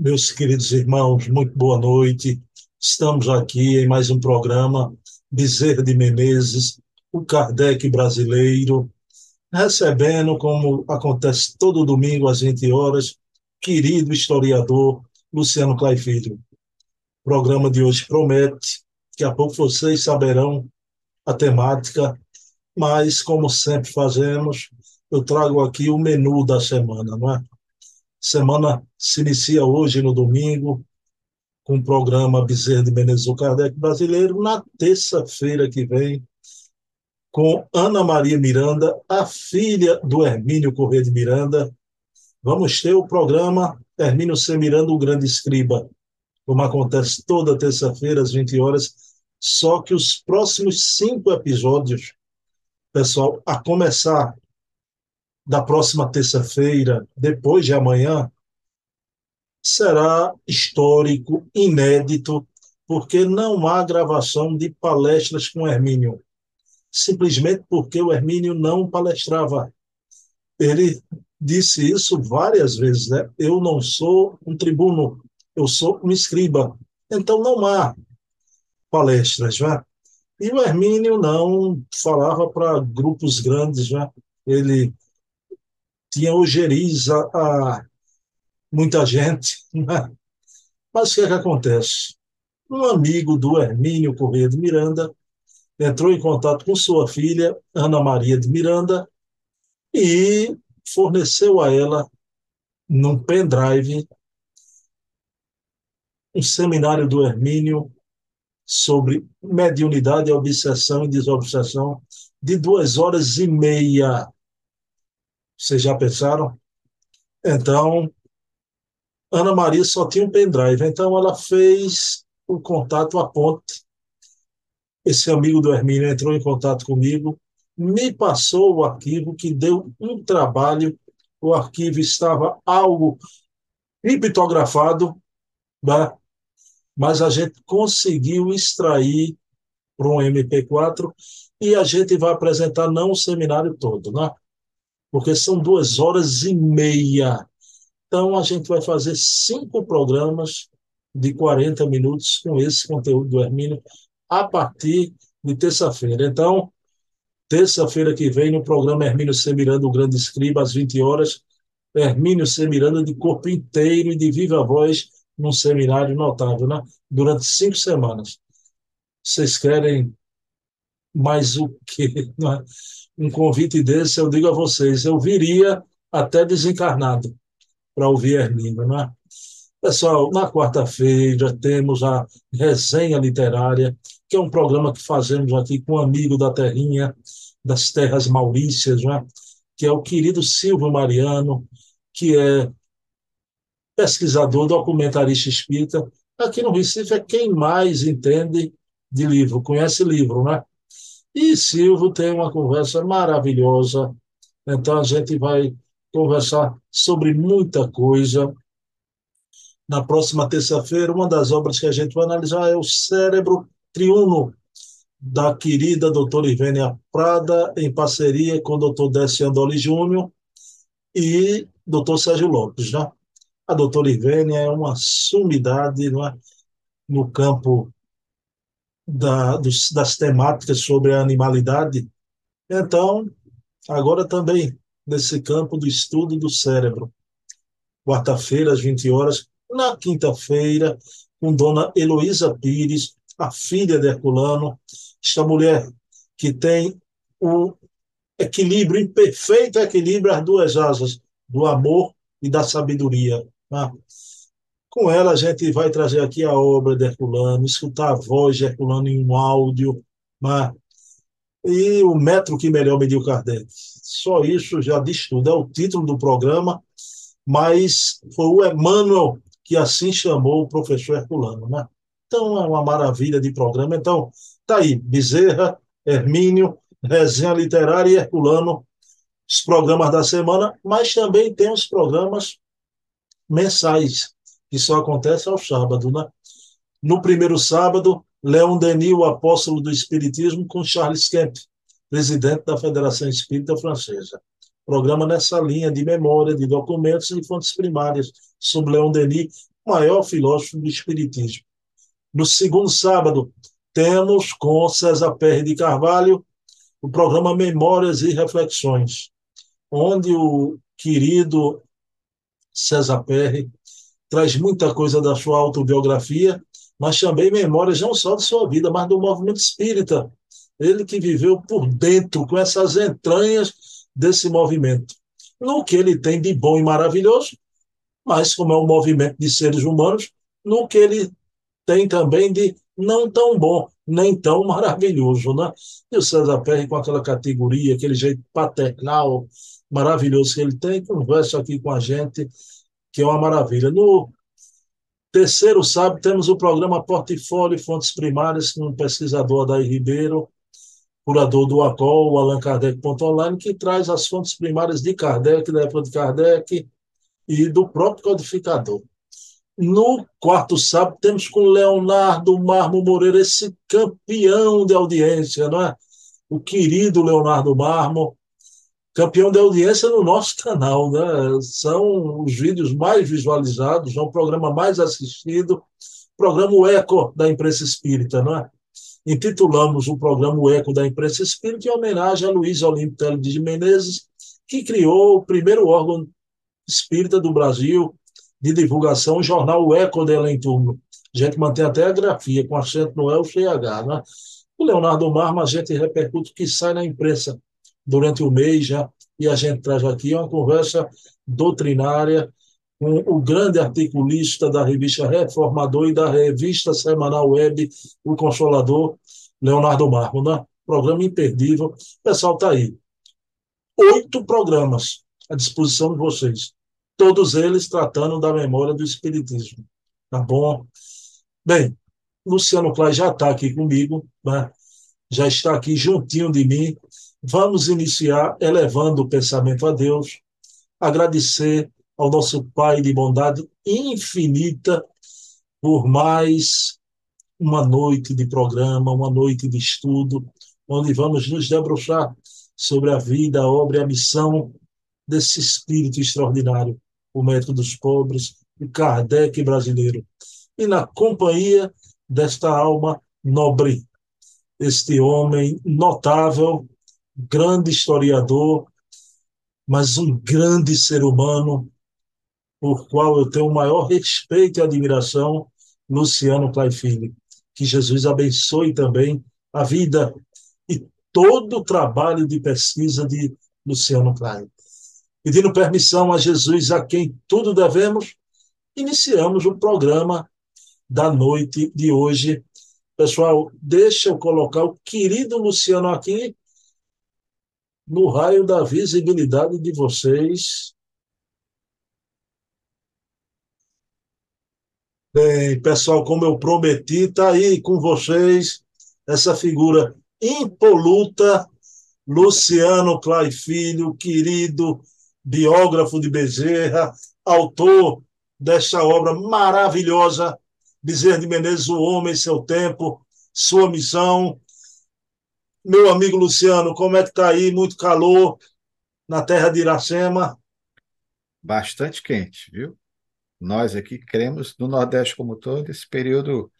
Meus queridos irmãos, muito boa noite. Estamos aqui em mais um programa Bezerra de Menezes, o Kardec brasileiro, recebendo, como acontece todo domingo às 20 horas, querido historiador Luciano Clay Filho. O programa de hoje promete, daqui a pouco vocês saberão a temática, mas como sempre fazemos, eu trago aqui o menu da semana, não é? Semana se inicia hoje, no domingo, com o programa Bezerra de Menezes Kardec Brasileiro, na terça-feira que vem, com Ana Maria Miranda, a filha do Hermínio Corrêa de Miranda. Vamos ter o programa Hermínio C. Miranda, o Grande Escriba, como acontece toda terça-feira, às 20 horas. Só que os próximos cinco episódios, pessoal, a começar da próxima terça-feira, depois de amanhã, será histórico, inédito, porque não há gravação de palestras com Hermínio. Simplesmente porque o Hermínio não palestrava. Ele disse isso várias vezes, né? Eu não sou um tribuno, eu sou um escriba. Então não há palestras, né? E o Hermínio não falava para grupos grandes, né? Ele tinha ojeriza a muita gente. Né? Mas o que é que acontece? Um amigo do Hermínio Corrêa de Miranda entrou em contato com sua filha, Ana Maria de Miranda, e forneceu a ela, num pendrive, um seminário do Hermínio sobre mediunidade, obsessão e desobsessão, de duas horas e meia. Vocês já pensaram? Então, Ana Maria só tinha um pendrive, então ela fez o contato, a ponte. Esse amigo do Hermínio entrou em contato comigo, me passou o arquivo, que deu um trabalho. O arquivo estava algo criptografado, né? mas a gente conseguiu extrair para um MP4 e a gente vai apresentar não o seminário todo, né? Porque são duas horas e meia. Então, a gente vai fazer cinco programas de 40 minutos com esse conteúdo do Hermínio a partir de terça-feira. Então, terça-feira que vem, no programa Hermínio C. Miranda, o Grande Escriba, às 20 horas, Hermínio C. Miranda de corpo inteiro e de viva voz num seminário notável, né? durante cinco semanas. Vocês querem mais o quê? Né? Um convite desse, eu digo a vocês, eu viria até desencarnado para ouvir Hermínio, né? Pessoal, na quarta-feira temos a Resenha Literária, que é um programa que fazemos aqui com um amigo da terrinha, das terras maurícias, né? que é o querido Silvio Mariano, que é pesquisador, documentarista espírita. Aqui no Recife é quem mais entende de livro, conhece livro, né? E Silvio tem uma conversa maravilhosa. Então a gente vai conversar sobre muita coisa. Na próxima terça-feira, uma das obras que a gente vai analisar é o Cérebro Triuno, da querida doutora Ivênia Prada, em parceria com o doutor Décio Andoli Júnior e doutor Sérgio Lopes. Né? A doutora Ivênia é uma sumidade é? no campo da, dos, das temáticas sobre a animalidade. Então, agora também nesse campo do estudo do cérebro. Quarta-feira, às 20 horas, na quinta-feira, com dona Heloísa Pires, a filha de Herculano, esta mulher que tem o equilíbrio, perfeito equilíbrio, as duas asas, do amor e da sabedoria. Né? Com ela, a gente vai trazer aqui a obra de Herculano, escutar a voz de Herculano em um áudio, né? e o metro que melhor mediu Kardec. Só isso já diz tudo. É o título do programa, mas foi o Emmanuel que assim chamou o professor Herculano. Né? Então, é uma maravilha de programa. Então, tá aí, Bezerra, Hermínio, Resenha Literária e Herculano, os programas da semana, mas também tem os programas mensais que só acontece ao sábado, né? No primeiro sábado, Leon Denis, o apóstolo do Espiritismo, com Charles Kemp, presidente da Federação Espírita Francesa. Programa nessa linha de memória, de documentos e fontes primárias sobre Leon Denis, maior filósofo do Espiritismo. No segundo sábado, temos com César Perry de Carvalho o programa Memórias e Reflexões, onde o querido César Perry traz muita coisa da sua autobiografia, mas também memórias não só de sua vida, mas do movimento espírita. Ele que viveu por dentro, com essas entranhas desse movimento. No que ele tem de bom e maravilhoso, mas como é um movimento de seres humanos, no que ele tem também de não tão bom, nem tão maravilhoso, né? E o César Perry, com aquela categoria, aquele jeito paternal, maravilhoso que ele tem, conversa aqui com a gente, que é uma maravilha. No terceiro sábado, temos o programa Portfólio Fontes Primárias, com o pesquisador Adair Ribeiro, curador do ACOL, o Allan Kardec.online, que traz as fontes primárias de Kardec, da época de Kardec e do próprio codificador. No quarto sábado, temos com Leonardo Marmo Moreira, esse campeão de audiência, não é? O querido Leonardo Marmo, campeão de audiência no nosso canal, né? São os vídeos mais visualizados, é o programa mais assistido, programa o Eco da Imprensa Espírita, não é? Intitulamos o programa o Eco da Imprensa Espírita em homenagem a Luiz Olímpio de Menezes, que criou o primeiro órgão espírita do Brasil, de divulgação, o jornal O Eco de Além Turno. A gente mantém até a grafia, com acento no L e H. Né? O Leonardo Marma, a gente repercute o que sai na imprensa durante o mês já, e a gente traz aqui uma conversa doutrinária com o grande articulista da revista Reformador e da revista semanal web O Consolador, Leonardo Marmo. Né? Programa imperdível. O pessoal está aí. Oito programas à disposição de vocês todos eles tratando da memória do Espiritismo. Tá bom? Bem, Luciano Clay já está aqui comigo, né? já está aqui juntinho de mim. Vamos iniciar elevando o pensamento a Deus, agradecer ao nosso Pai de bondade infinita por mais uma noite de programa, uma noite de estudo, onde vamos nos debruçar sobre a vida, a obra e a missão desse espírito extraordinário o método dos pobres, o Kardec brasileiro, e na companhia desta alma nobre, este homem notável, grande historiador, mas um grande ser humano, por qual eu tenho o maior respeito e admiração, Luciano Filho. Que Jesus abençoe também a vida e todo o trabalho de pesquisa de Luciano Clay pedindo permissão a Jesus, a quem tudo devemos, iniciamos o programa da noite de hoje. Pessoal, deixa eu colocar o querido Luciano aqui no raio da visibilidade de vocês. Bem, pessoal, como eu prometi, está aí com vocês essa figura impoluta, Luciano Clay Filho, querido biógrafo de Bezerra, autor desta obra maravilhosa, Bezerra de Menezes, O Homem, Seu Tempo, Sua Missão. Meu amigo Luciano, como é que está aí? Muito calor na terra de Iracema? Bastante quente, viu? Nós aqui cremos no Nordeste como todo, esse período,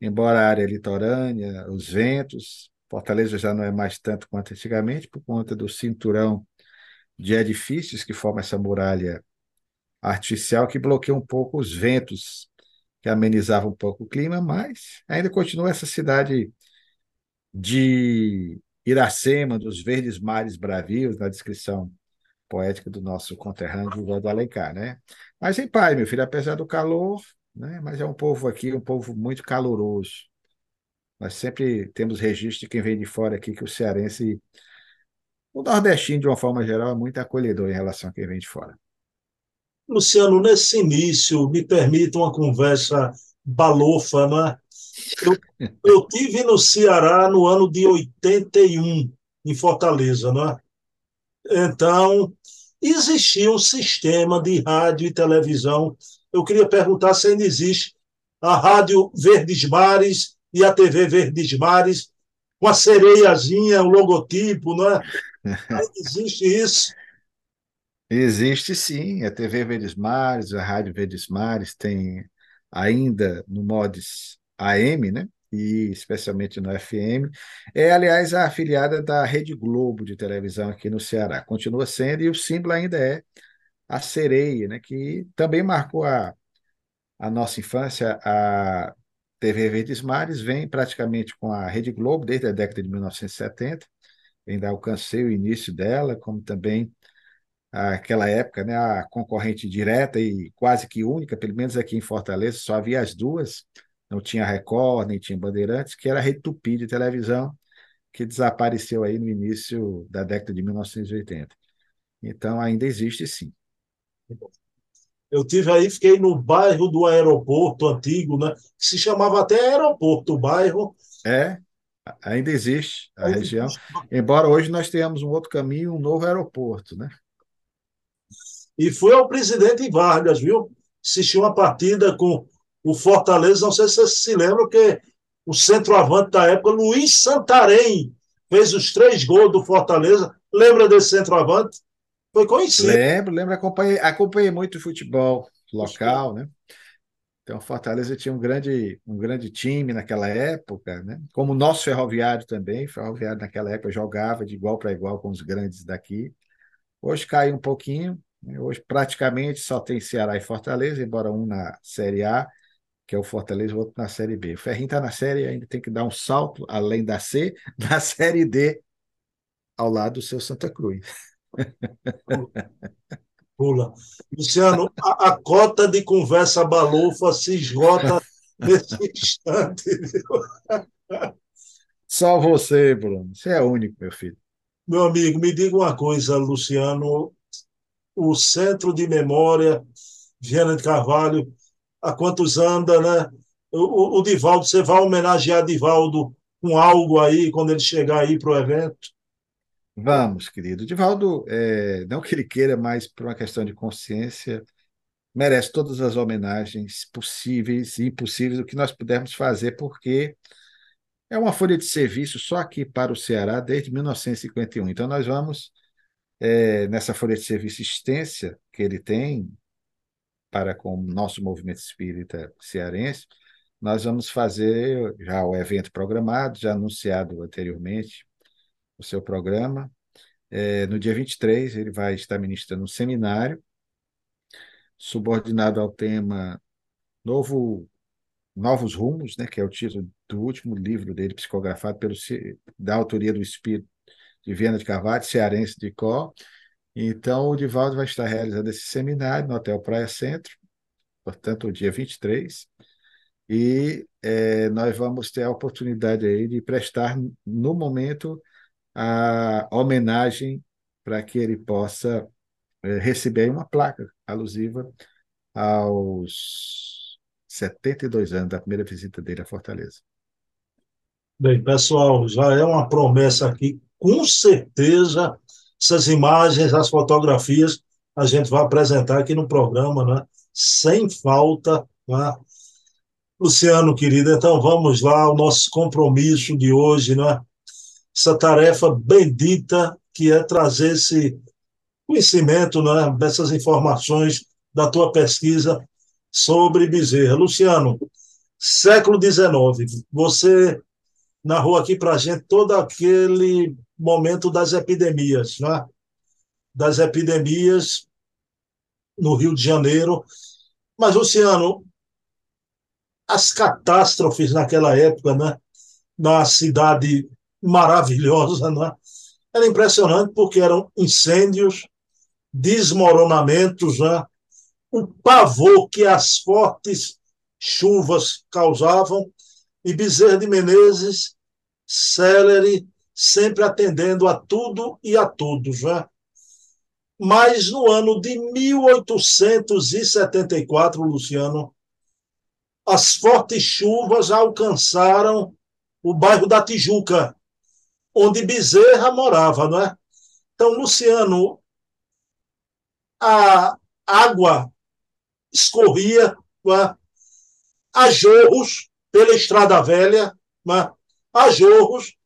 embora a área litorânea, os ventos, Fortaleza já não é mais tanto quanto antigamente, por conta do cinturão de edifícios que formam essa muralha artificial que bloqueia um pouco os ventos, que amenizavam um pouco o clima, mas ainda continua essa cidade de Iracema, dos verdes mares bravios, na descrição poética do nosso conterrâneo José do Alencar, né? Mas em paz, meu filho, apesar do calor, né? Mas é um povo aqui, um povo muito caloroso. Nós sempre temos registro de quem vem de fora aqui que o cearense o nordestino, de uma forma geral, é muito acolhedor em relação a quem vem de fora. Luciano, nesse início, me permita uma conversa balofa, né? Eu, eu tive no Ceará no ano de 81, em Fortaleza, né? Então, existia um sistema de rádio e televisão. Eu queria perguntar se ainda existe a Rádio Verdes Mares e a TV Verdes Mares, com a sereiazinha, o logotipo, né? existe isso? Existe sim, a TV Verdes Mares, a Rádio Verdes Mares, tem ainda no mods AM, né? e especialmente no FM. É, aliás, a afiliada da Rede Globo de televisão aqui no Ceará. Continua sendo, e o símbolo ainda é a sereia, né? que também marcou a, a nossa infância. A TV Verdes Mares vem praticamente com a Rede Globo desde a década de 1970. Ainda alcancei o início dela, como também aquela época, né, a concorrente direta e quase que única, pelo menos aqui em Fortaleza, só havia as duas, não tinha Record, nem tinha Bandeirantes, que era a Rede Tupi de televisão, que desapareceu aí no início da década de 1980. Então, ainda existe sim. Eu tive aí, fiquei no bairro do aeroporto antigo, né? Que se chamava até aeroporto, o bairro. É, ainda existe a ainda região. Existe. Embora hoje nós tenhamos um outro caminho, um novo aeroporto, né? E foi ao presidente Vargas, viu? Assistiu uma partida com o Fortaleza, não sei se vocês se lembram que o centroavante da época, Luiz Santarém, fez os três gols do Fortaleza. Lembra desse centroavante? Foi conhecido. Lembro, lembro, acompanhei, acompanhei muito futebol local, né? Então, Fortaleza tinha um grande, um grande time naquela época, né? Como o nosso Ferroviário também. Ferroviário naquela época jogava de igual para igual com os grandes daqui. Hoje caiu um pouquinho. Né? Hoje praticamente só tem Ceará e Fortaleza, embora um na Série A, que é o Fortaleza, o outro na Série B. O Ferrinho está na Série ainda tem que dar um salto, além da C, na Série D, ao lado do seu Santa Cruz. Pula. Luciano, a, a, cota de conversa balofa se esgota nesse instante. Só você, Bruno. Você é único, meu filho. Meu amigo, me diga uma coisa, Luciano. O Centro de Memória Viana de Carvalho, há quantos anda, né? O, o, Divaldo, você vai homenagear Divaldo com algo aí quando ele chegar aí para o evento? Vamos, querido. Divaldo, é, não que ele queira, mas por uma questão de consciência, merece todas as homenagens possíveis e impossíveis, o que nós pudermos fazer, porque é uma folha de serviço só aqui para o Ceará desde 1951. Então, nós vamos, é, nessa folha de serviço extensa que ele tem para com o nosso movimento espírita cearense, nós vamos fazer já o evento programado, já anunciado anteriormente, o seu programa. É, no dia 23, ele vai estar ministrando um seminário subordinado ao tema Novo, Novos Rumos, né, que é o título do último livro dele, psicografado pelo, da autoria do Espírito de Viana de Carvalho, cearense de Có. Então, o Divaldo vai estar realizando esse seminário no Hotel Praia Centro, portanto, o dia 23, e é, nós vamos ter a oportunidade aí de prestar, no momento, a homenagem para que ele possa é, receber uma placa alusiva aos 72 anos da primeira visita dele à Fortaleza. Bem, pessoal, já é uma promessa aqui, com certeza, essas imagens, as fotografias, a gente vai apresentar aqui no programa, né? sem falta. Né? Luciano, querido, então vamos lá, o nosso compromisso de hoje, né? essa tarefa bendita que é trazer esse conhecimento, né, dessas informações da tua pesquisa sobre Bezerra. Luciano, século XIX, você narrou aqui para a gente todo aquele momento das epidemias, né? das epidemias no Rio de Janeiro. Mas, Luciano, as catástrofes naquela época, né? na cidade maravilhosa, né? Era impressionante porque eram incêndios, desmoronamentos, né? o pavor que as fortes chuvas causavam, e Bezerra de Menezes, célere, sempre atendendo a tudo e a todos. Né? Mas no ano de 1874, Luciano, as fortes chuvas alcançaram o bairro da Tijuca, onde Bezerra morava, não é? Então, Luciano, a água escorria é? a jorros pela Estrada Velha, é? a jorros,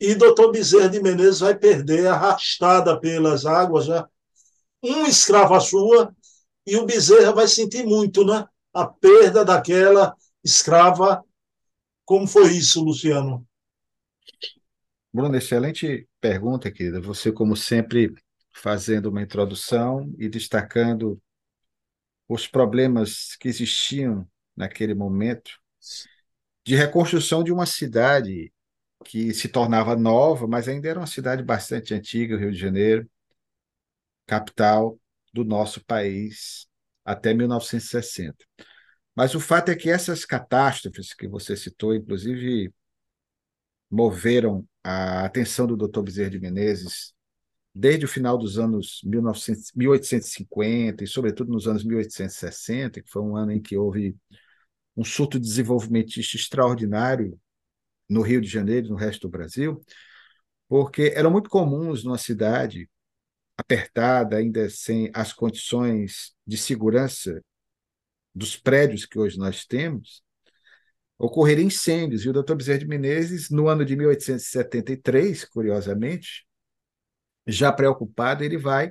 e doutor Bezerra de Menezes vai perder arrastada pelas águas, né? um escravo a sua, e o Bezerra vai sentir muito, né? a perda daquela escrava. Como foi isso, Luciano? Bruno, excelente pergunta, querida. Você, como sempre, fazendo uma introdução e destacando os problemas que existiam naquele momento de reconstrução de uma cidade que se tornava nova, mas ainda era uma cidade bastante antiga, o Rio de Janeiro, capital do nosso país até 1960. Mas o fato é que essas catástrofes que você citou, inclusive, moveram a atenção do Dr. Bezerra de Menezes desde o final dos anos 1900, 1850 e, sobretudo, nos anos 1860, que foi um ano em que houve um surto desenvolvimentista extraordinário no Rio de Janeiro no resto do Brasil, porque eram muito comuns numa cidade apertada, ainda sem as condições de segurança dos prédios que hoje nós temos, ocorreram incêndios. E o doutor Bezerra de Menezes, no ano de 1873, curiosamente, já preocupado, ele vai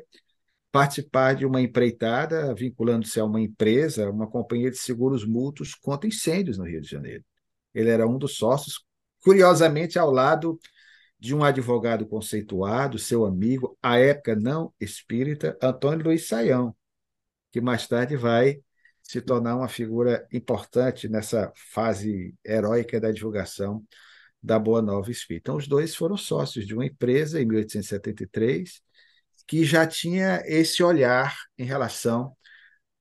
participar de uma empreitada vinculando-se a uma empresa, uma companhia de seguros mútuos contra incêndios no Rio de Janeiro. Ele era um dos sócios, curiosamente, ao lado de um advogado conceituado, seu amigo, à época não espírita, Antônio Luiz Saião, que mais tarde vai se tornar uma figura importante nessa fase heróica da divulgação da Boa Nova Espírita. Então, os dois foram sócios de uma empresa em 1873 que já tinha esse olhar em relação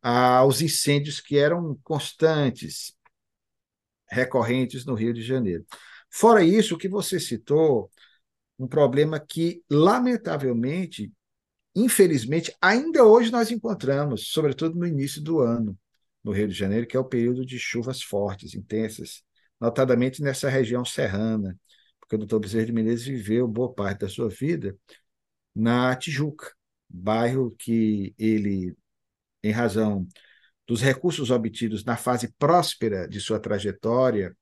aos incêndios que eram constantes, recorrentes no Rio de Janeiro. Fora isso, o que você citou, um problema que, lamentavelmente, infelizmente, ainda hoje nós encontramos, sobretudo no início do ano, no Rio de Janeiro, que é o período de chuvas fortes, intensas, notadamente nessa região serrana, porque o doutor Bezerra de Menezes viveu boa parte da sua vida na Tijuca, bairro que ele, em razão dos recursos obtidos na fase próspera de sua trajetória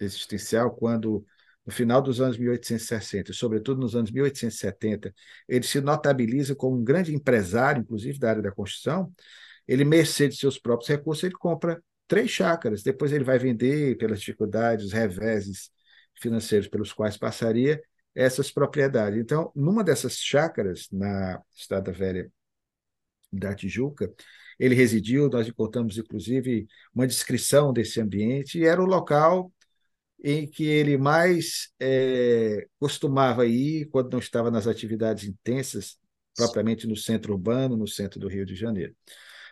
existencial, quando no final dos anos 1860, sobretudo nos anos 1870, ele se notabiliza como um grande empresário, inclusive da área da construção, ele, mercê de seus próprios recursos, ele compra três chácaras. Depois ele vai vender pelas dificuldades, os reveses financeiros pelos quais passaria essas propriedades. Então, numa dessas chácaras, na Estrada Velha da Tijuca, ele residiu, nós encontramos, inclusive, uma descrição desse ambiente, e era o local em que ele mais é, costumava ir quando não estava nas atividades intensas, propriamente no centro urbano, no centro do Rio de Janeiro.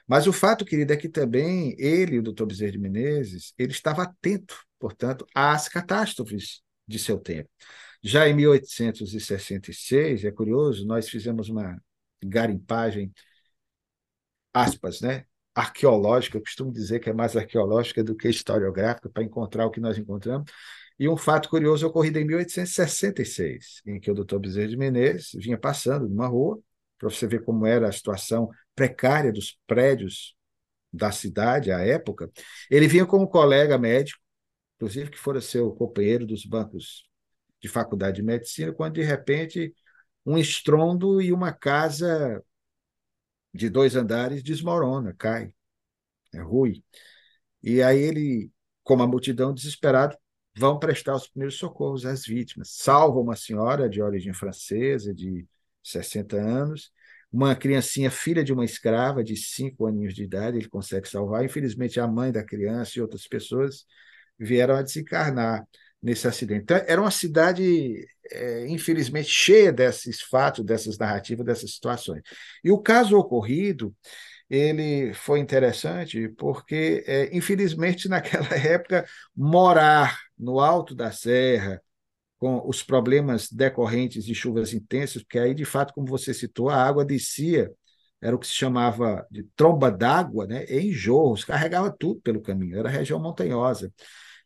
Mas o fato, querido, é que também ele, o doutor Bezerra de Menezes, ele estava atento, portanto, às catástrofes de seu tempo. Já em 1866, é curioso, nós fizemos uma garimpagem, aspas, né? Arqueológica, eu costumo dizer que é mais arqueológica do que historiográfica, para encontrar o que nós encontramos. E um fato curioso ocorrido em 1866, em que o doutor Bezerra de Menezes vinha passando numa rua, para você ver como era a situação precária dos prédios da cidade à época. Ele vinha com um colega médico, inclusive que fora seu companheiro dos bancos de faculdade de medicina, quando de repente um estrondo e uma casa de dois andares desmorona, cai, é ruim. E aí ele, como a multidão desesperado, vão prestar os primeiros socorros às vítimas. Salvam uma senhora de origem francesa, de 60 anos, uma criancinha, filha de uma escrava de 5 aninhos de idade, ele consegue salvar. Infelizmente, a mãe da criança e outras pessoas vieram a desencarnar nesse acidente. Então, era uma cidade, é, infelizmente, cheia desses fatos, dessas narrativas, dessas situações. E o caso ocorrido, ele foi interessante porque, é, infelizmente, naquela época, morar no alto da serra, com os problemas decorrentes de chuvas intensas, porque aí, de fato, como você citou, a água descia, era o que se chamava de tromba d'água, né, em jorros, carregava tudo pelo caminho, era região montanhosa.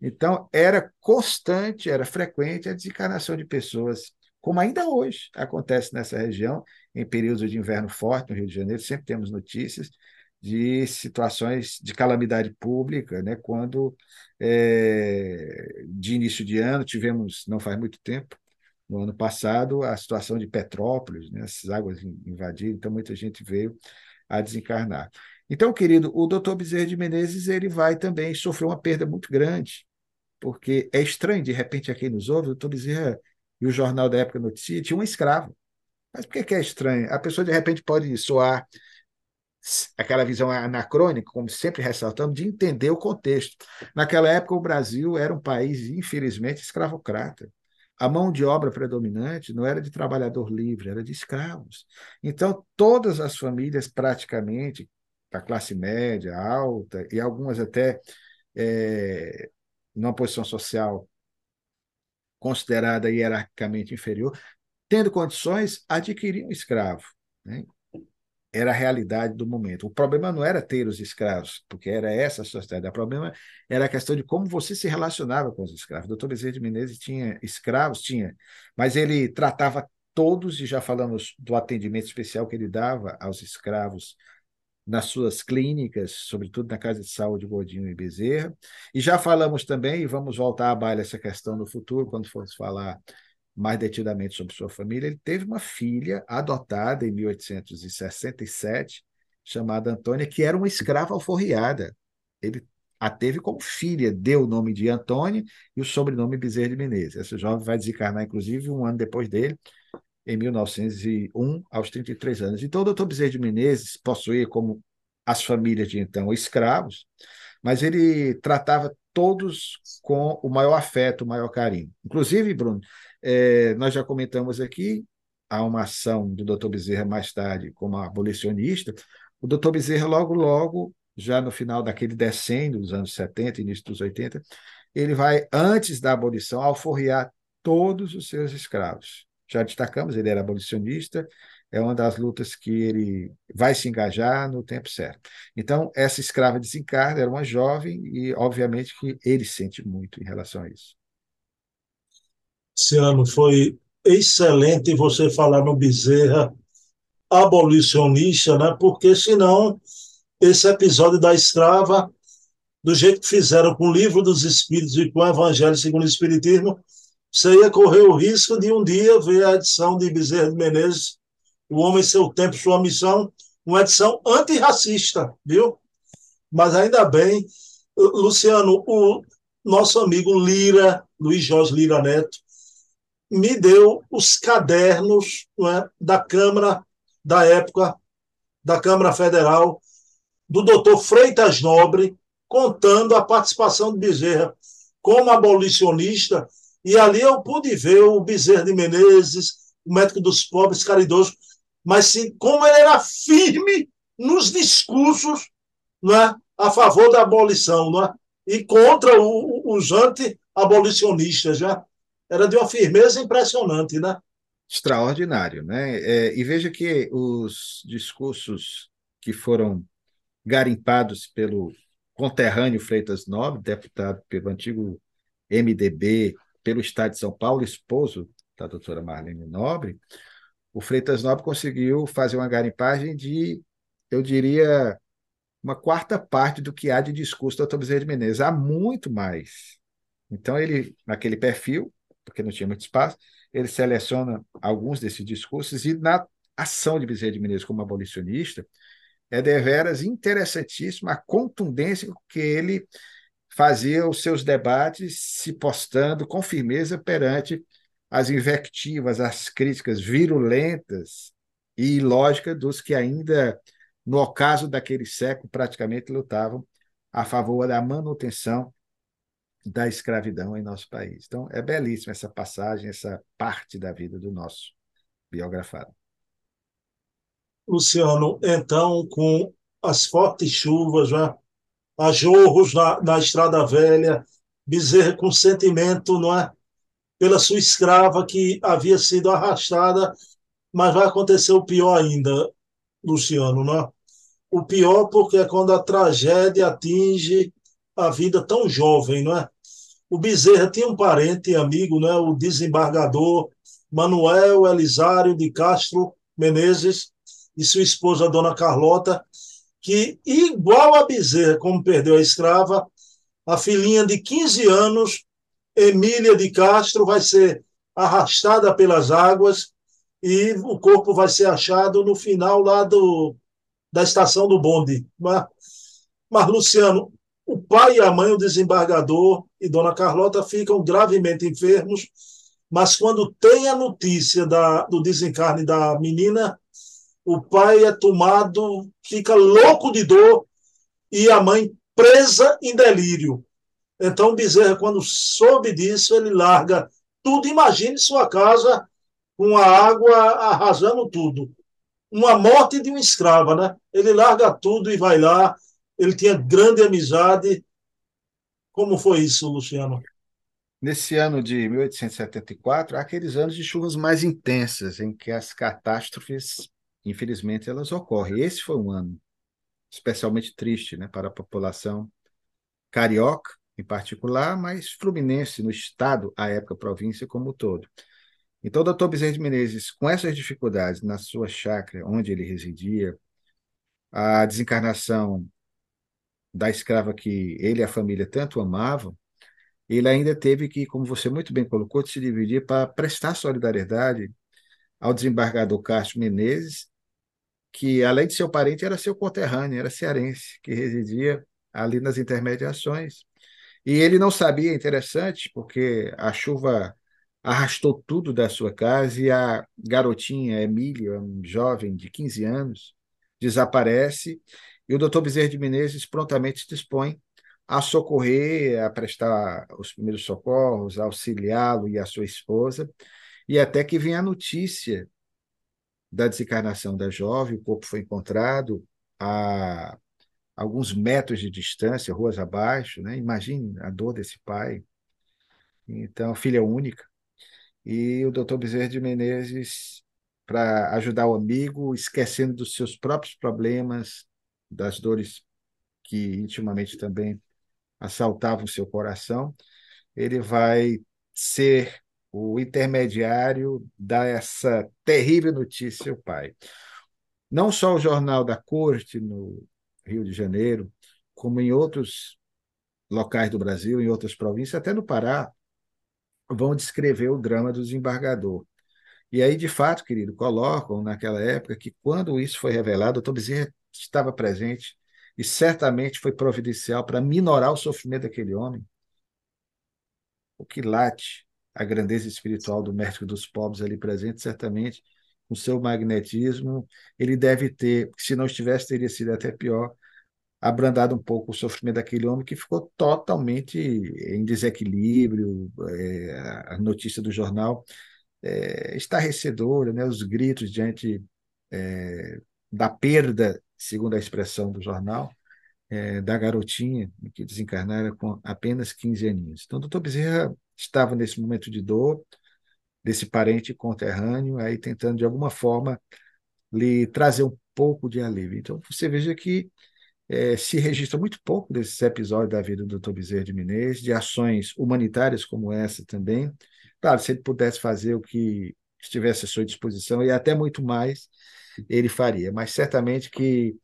Então, era constante, era frequente a desencarnação de pessoas, como ainda hoje acontece nessa região, em períodos de inverno forte no Rio de Janeiro, sempre temos notícias de situações de calamidade pública, né, quando é, de início de ano tivemos, não faz muito tempo, no ano passado, a situação de Petrópolis, né, essas águas invadiram, então muita gente veio a desencarnar. Então, querido, o doutor Bezerra de Menezes ele vai também sofrer uma perda muito grande, porque é estranho, de repente, aqui nos ouve, o doutor Bezerra e o jornal da época noticia, tinha um escravo. Mas por que é estranho? A pessoa, de repente, pode soar aquela visão anacrônica, como sempre ressaltamos, de entender o contexto. Naquela época, o Brasil era um país, infelizmente, escravocrata. A mão de obra predominante não era de trabalhador livre, era de escravos. Então, todas as famílias, praticamente, da classe média, alta, e algumas até é, numa posição social considerada hierarquicamente inferior, tendo condições, adquiriam escravo. Né? era a realidade do momento. O problema não era ter os escravos, porque era essa a sociedade. O problema era a questão de como você se relacionava com os escravos. O doutor Bezerra de Menezes tinha escravos, tinha, mas ele tratava todos, e já falamos do atendimento especial que ele dava aos escravos nas suas clínicas, sobretudo na Casa de Saúde Godinho e Bezerra. E já falamos também, e vamos voltar a baile essa questão no futuro, quando formos falar mais detidamente sobre sua família, ele teve uma filha adotada em 1867, chamada Antônia, que era uma escrava alforriada. Ele a teve como filha, deu o nome de Antônia e o sobrenome Bezerra de Menezes. Essa jovem vai desencarnar, inclusive, um ano depois dele, em 1901, aos 33 anos. Então, o doutor Bezerra de Menezes possuía, como as famílias de então, escravos, mas ele tratava todos com o maior afeto, o maior carinho. Inclusive, Bruno, é, nós já comentamos aqui, há uma ação do doutor Bezerra mais tarde como abolicionista. O doutor Bezerra, logo, logo, já no final daquele decênio dos anos 70, início dos 80, ele vai, antes da abolição, alforriar todos os seus escravos. Já destacamos, ele era abolicionista, é uma das lutas que ele vai se engajar no tempo certo. Então, essa escrava desencarna, era uma jovem, e obviamente que ele sente muito em relação a isso. Luciano, foi excelente você falar no Bezerra abolicionista, né? porque senão esse episódio da escrava, do jeito que fizeram com o livro dos Espíritos e com o Evangelho segundo o Espiritismo, você ia correr o risco de um dia ver a edição de Bezerra de Menezes, O Homem, Seu Tempo, Sua Missão, uma edição antirracista, viu? Mas ainda bem, Luciano, o nosso amigo Lira, Luiz Jorge Lira Neto, me deu os cadernos é, da Câmara, da época, da Câmara Federal, do doutor Freitas Nobre, contando a participação de Bezerra como abolicionista, e ali eu pude ver o Bezerra de Menezes, o médico dos pobres, caridoso, mas sim como ele era firme nos discursos não é, a favor da abolição não é, e contra o, os anti-abolicionistas. Já era de uma firmeza impressionante, né? Extraordinário, né? É, e veja que os discursos que foram garimpados pelo conterrâneo Freitas Nobre, deputado pelo antigo MDB, pelo Estado de São Paulo, esposo da doutora Marlene Nobre, o Freitas Nobre conseguiu fazer uma garimpagem de, eu diria, uma quarta parte do que há de discurso do doutor Bezerra de Menezes. Há muito mais. Então, ele, naquele perfil, porque não tinha muito espaço, ele seleciona alguns desses discursos e na ação de Bezerra de Menezes como abolicionista, é deveras interessantíssima a contundência que ele fazia os seus debates se postando com firmeza perante as invectivas, as críticas virulentas e ilógicas dos que ainda, no ocaso daquele século, praticamente lutavam a favor da manutenção da escravidão em nosso país. Então, é belíssima essa passagem, essa parte da vida do nosso biografado. Luciano, então, com as fortes chuvas, já, a jorros na, na Estrada Velha, Bezerra com sentimento, não é? Pela sua escrava que havia sido arrastada, mas vai acontecer o pior ainda, Luciano, não é? O pior porque é quando a tragédia atinge a vida tão jovem, não é? O Bezerra tinha um parente e amigo, né, o desembargador Manuel Elisário de Castro Menezes e sua esposa, Dona Carlota, que, igual a Bezerra, como perdeu a escrava, a filhinha de 15 anos, Emília de Castro, vai ser arrastada pelas águas e o corpo vai ser achado no final lá do, da estação do bonde. Mas, mas, Luciano, o pai e a mãe, o desembargador e Dona Carlota ficam gravemente enfermos, mas quando tem a notícia da, do desencarne da menina, o pai é tomado, fica louco de dor e a mãe presa em delírio. Então Bezerra, quando soube disso, ele larga tudo. Imagine sua casa com a água arrasando tudo. Uma morte de um escravo, né? Ele larga tudo e vai lá. Ele tinha grande amizade. Como foi isso, Luciano? Nesse ano de 1874, há aqueles anos de chuvas mais intensas, em que as catástrofes, infelizmente, elas ocorrem. Esse foi um ano especialmente triste né, para a população carioca, em particular, mas fluminense no estado, à época província como um todo. Então, o doutor Bezerra de Menezes, com essas dificuldades na sua chácara, onde ele residia, a desencarnação da escrava que ele e a família tanto amavam, ele ainda teve que, como você muito bem colocou, se dividir para prestar solidariedade ao desembargador Castro Menezes, que, além de seu parente, era seu conterrâneo, era cearense, que residia ali nas intermediações. E ele não sabia, interessante, porque a chuva arrastou tudo da sua casa e a garotinha Emília, um jovem de 15 anos, desaparece e o doutor Bezerra de Menezes prontamente se dispõe a socorrer, a prestar os primeiros socorros, a auxiliá-lo e a sua esposa, e até que vem a notícia da desencarnação da jovem, o corpo foi encontrado a alguns metros de distância, ruas abaixo, né? Imagine a dor desse pai. Então, filha única. E o doutor Bezerra de Menezes, para ajudar o amigo, esquecendo dos seus próprios problemas, das dores que intimamente também assaltavam seu coração, ele vai ser o intermediário dessa terrível notícia ao pai. Não só o Jornal da Corte, no Rio de Janeiro, como em outros locais do Brasil, em outras províncias, até no Pará, vão descrever o drama do desembargador. E aí, de fato, querido, colocam naquela época que quando isso foi revelado, o doutor Bezerra estava presente e certamente foi providencial para minorar o sofrimento daquele homem. O que late a grandeza espiritual do mestre dos pobres ali presente, certamente, com seu magnetismo, ele deve ter, se não estivesse, teria sido até pior, abrandado um pouco o sofrimento daquele homem que ficou totalmente em desequilíbrio. É, a notícia do jornal é, estarrecedora, né? os gritos diante é, da perda, segundo a expressão do jornal, é, da garotinha que desencarnara com apenas 15 aninhos. Então, o doutor Bezerra estava nesse momento de dor, desse parente conterrâneo, aí tentando de alguma forma lhe trazer um pouco de alívio. Então, você veja que é, se registra muito pouco desses episódios da vida do Dr. Bezerra de Menezes, de ações humanitárias como essa também. Claro, se ele pudesse fazer o que estivesse à sua disposição e até muito mais, ele faria. Mas certamente que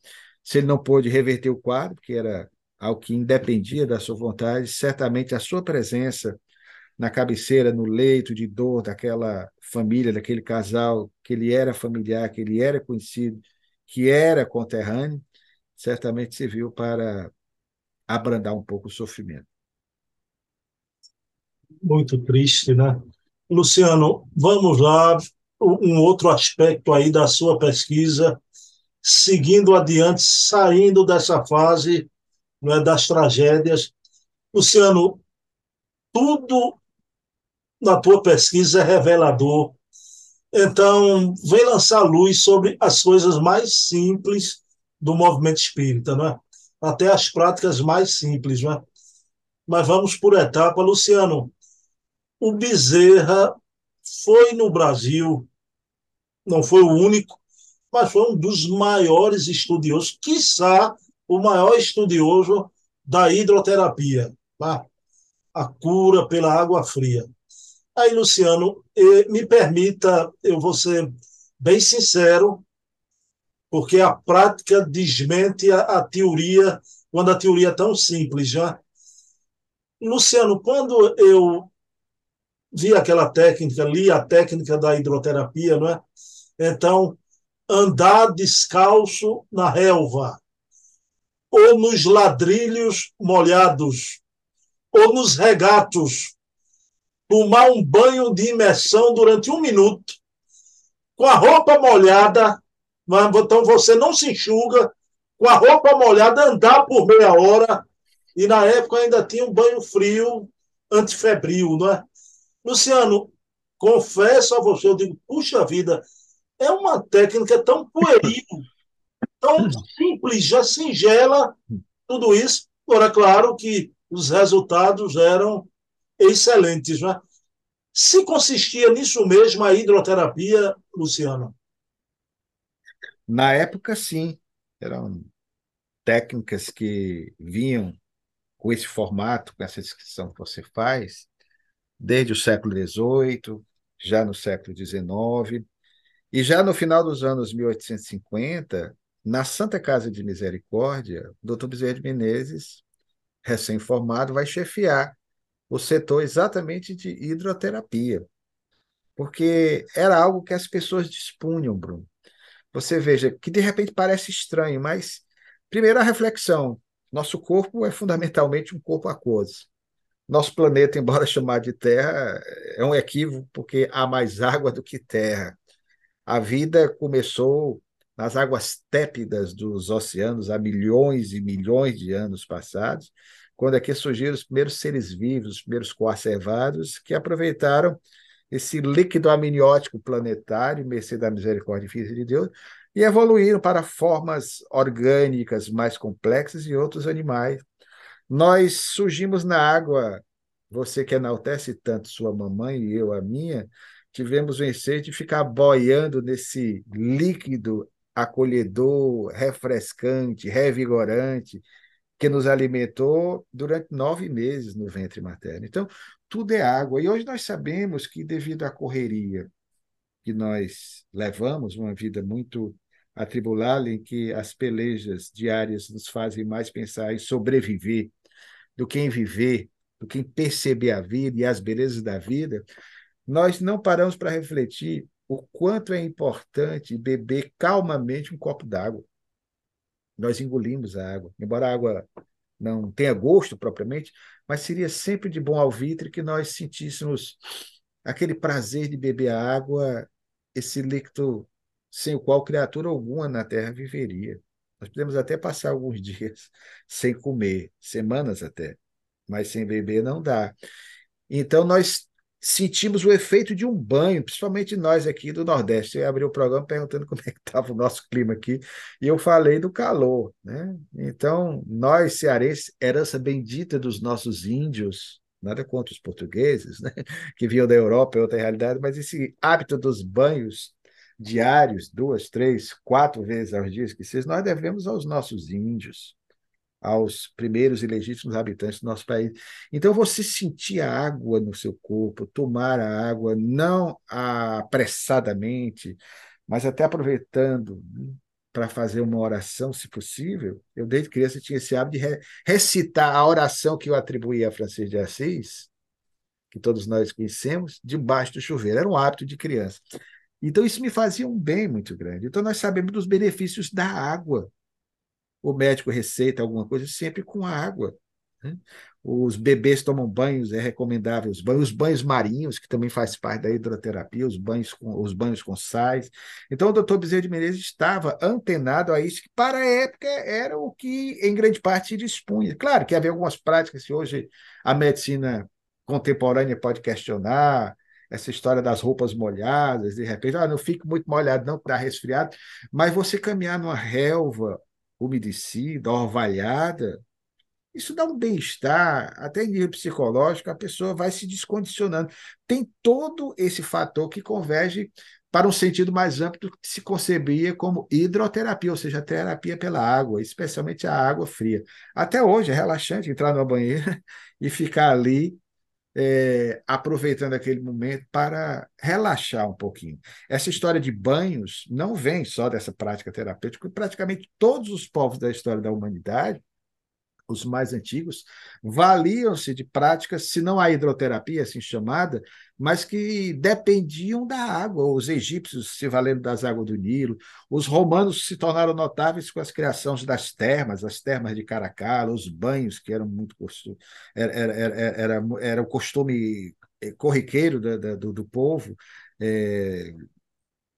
se ele não pôde reverter o quadro, que era algo que independia da sua vontade, certamente a sua presença na cabeceira, no leito de dor daquela família, daquele casal, que ele era familiar, que ele era conhecido, que era conterrâneo, certamente serviu para abrandar um pouco o sofrimento. Muito triste, né? Luciano, vamos lá, um outro aspecto aí da sua pesquisa, seguindo adiante, saindo dessa fase não é, das tragédias. Luciano, tudo na tua pesquisa é revelador. Então, vem lançar luz sobre as coisas mais simples do movimento espírita, não é? Até as práticas mais simples, não é? Mas vamos por etapa. Luciano, o Bezerra foi no Brasil, não foi o único, mas foi um dos maiores estudiosos, quiçá o maior estudioso da hidroterapia, tá? a cura pela água fria. Aí, Luciano, me permita, eu vou ser bem sincero, porque a prática desmente a, a teoria, quando a teoria é tão simples já. Luciano, quando eu vi aquela técnica, li a técnica da hidroterapia, não é? Então, andar descalço na relva, ou nos ladrilhos molhados, ou nos regatos, tomar um banho de imersão durante um minuto, com a roupa molhada, então você não se enxuga, com a roupa molhada, andar por meia hora, e na época ainda tinha um banho frio, antifebril, não é? Luciano, confesso a você, eu digo, puxa vida, é uma técnica tão pueril, tão simples, já singela, tudo isso. Agora, claro que os resultados eram excelentes. Né? Se consistia nisso mesmo a hidroterapia, Luciano? Na época, sim. Eram técnicas que vinham com esse formato, com essa descrição que você faz, desde o século XVIII, já no século XIX, e já no final dos anos 1850, na Santa Casa de Misericórdia, o doutor Bezerra de Menezes, recém-formado, vai chefiar o setor exatamente de hidroterapia, porque era algo que as pessoas dispunham, Bruno. Você veja que de repente parece estranho, mas primeiro a reflexão: nosso corpo é fundamentalmente um corpo aquoso. Nosso planeta, embora chamado de Terra, é um equívoco porque há mais água do que terra. A vida começou nas águas tépidas dos oceanos há milhões e milhões de anos passados, quando aqui surgiram os primeiros seres vivos, os primeiros coacervados, que aproveitaram esse líquido amniótico planetário, mercê da misericórdia física de Deus, e evoluíram para formas orgânicas mais complexas e outros animais. Nós surgimos na água, você que enaltece tanto sua mamãe e eu a minha, tivemos o ensejo de ficar boiando nesse líquido acolhedor, refrescante, revigorante, que nos alimentou durante nove meses no ventre materno. Então, tudo é água. E hoje nós sabemos que, devido à correria que nós levamos, uma vida muito atribulada, em que as pelejas diárias nos fazem mais pensar em sobreviver do que em viver, do que em perceber a vida e as belezas da vida, nós não paramos para refletir o quanto é importante beber calmamente um copo d'água. Nós engolimos a água, embora a água não tenha gosto propriamente, mas seria sempre de bom alvitre que nós sentíssemos aquele prazer de beber a água, esse líquido sem o qual criatura alguma na Terra viveria. Nós podemos até passar alguns dias sem comer, semanas até, mas sem beber não dá. Então, nós sentimos o efeito de um banho, principalmente nós aqui do Nordeste. Eu abri o programa perguntando como é que estava o nosso clima aqui, e eu falei do calor. Né? Então, nós, cearenses, herança bendita dos nossos índios, nada contra os portugueses, né? que vinham da Europa, é outra realidade, mas esse hábito dos banhos diários, duas, três, quatro vezes aos dias que nós devemos aos nossos índios aos primeiros e legítimos habitantes do nosso país. Então, você sentir a água no seu corpo, tomar a água não apressadamente, mas até aproveitando né, para fazer uma oração, se possível. Eu, desde criança, tinha esse hábito de recitar a oração que eu atribuía a Francisco de Assis, que todos nós conhecemos, debaixo do chuveiro. Era um hábito de criança. Então, isso me fazia um bem muito grande. Então, nós sabemos dos benefícios da água o médico receita alguma coisa sempre com água. Né? Os bebês tomam banhos, é recomendável os banhos, os banhos marinhos, que também faz parte da hidroterapia, os banhos com, os banhos com sais. Então, o doutor Bezerra de Menezes estava antenado a isso, que para a época era o que, em grande parte, dispunha. Claro que havia algumas práticas que hoje a medicina contemporânea pode questionar, essa história das roupas molhadas, de repente, ah, não fique muito molhado, não, está resfriado, mas você caminhar numa relva umedecida, orvalhada, isso dá um bem-estar, até em nível psicológico, a pessoa vai se descondicionando. Tem todo esse fator que converge para um sentido mais amplo que se concebia como hidroterapia, ou seja, terapia pela água, especialmente a água fria. Até hoje é relaxante entrar numa banheira e ficar ali é, aproveitando aquele momento para relaxar um pouquinho. Essa história de banhos não vem só dessa prática terapêutica, praticamente todos os povos da história da humanidade os mais antigos, valiam-se de práticas, se não a hidroterapia, assim chamada, mas que dependiam da água. Os egípcios se valendo das águas do Nilo, os romanos se tornaram notáveis com as criações das termas, as termas de Caracala, os banhos, que eram muito costume, era, era, era, era o costume eh, corriqueiro do, do, do povo. É,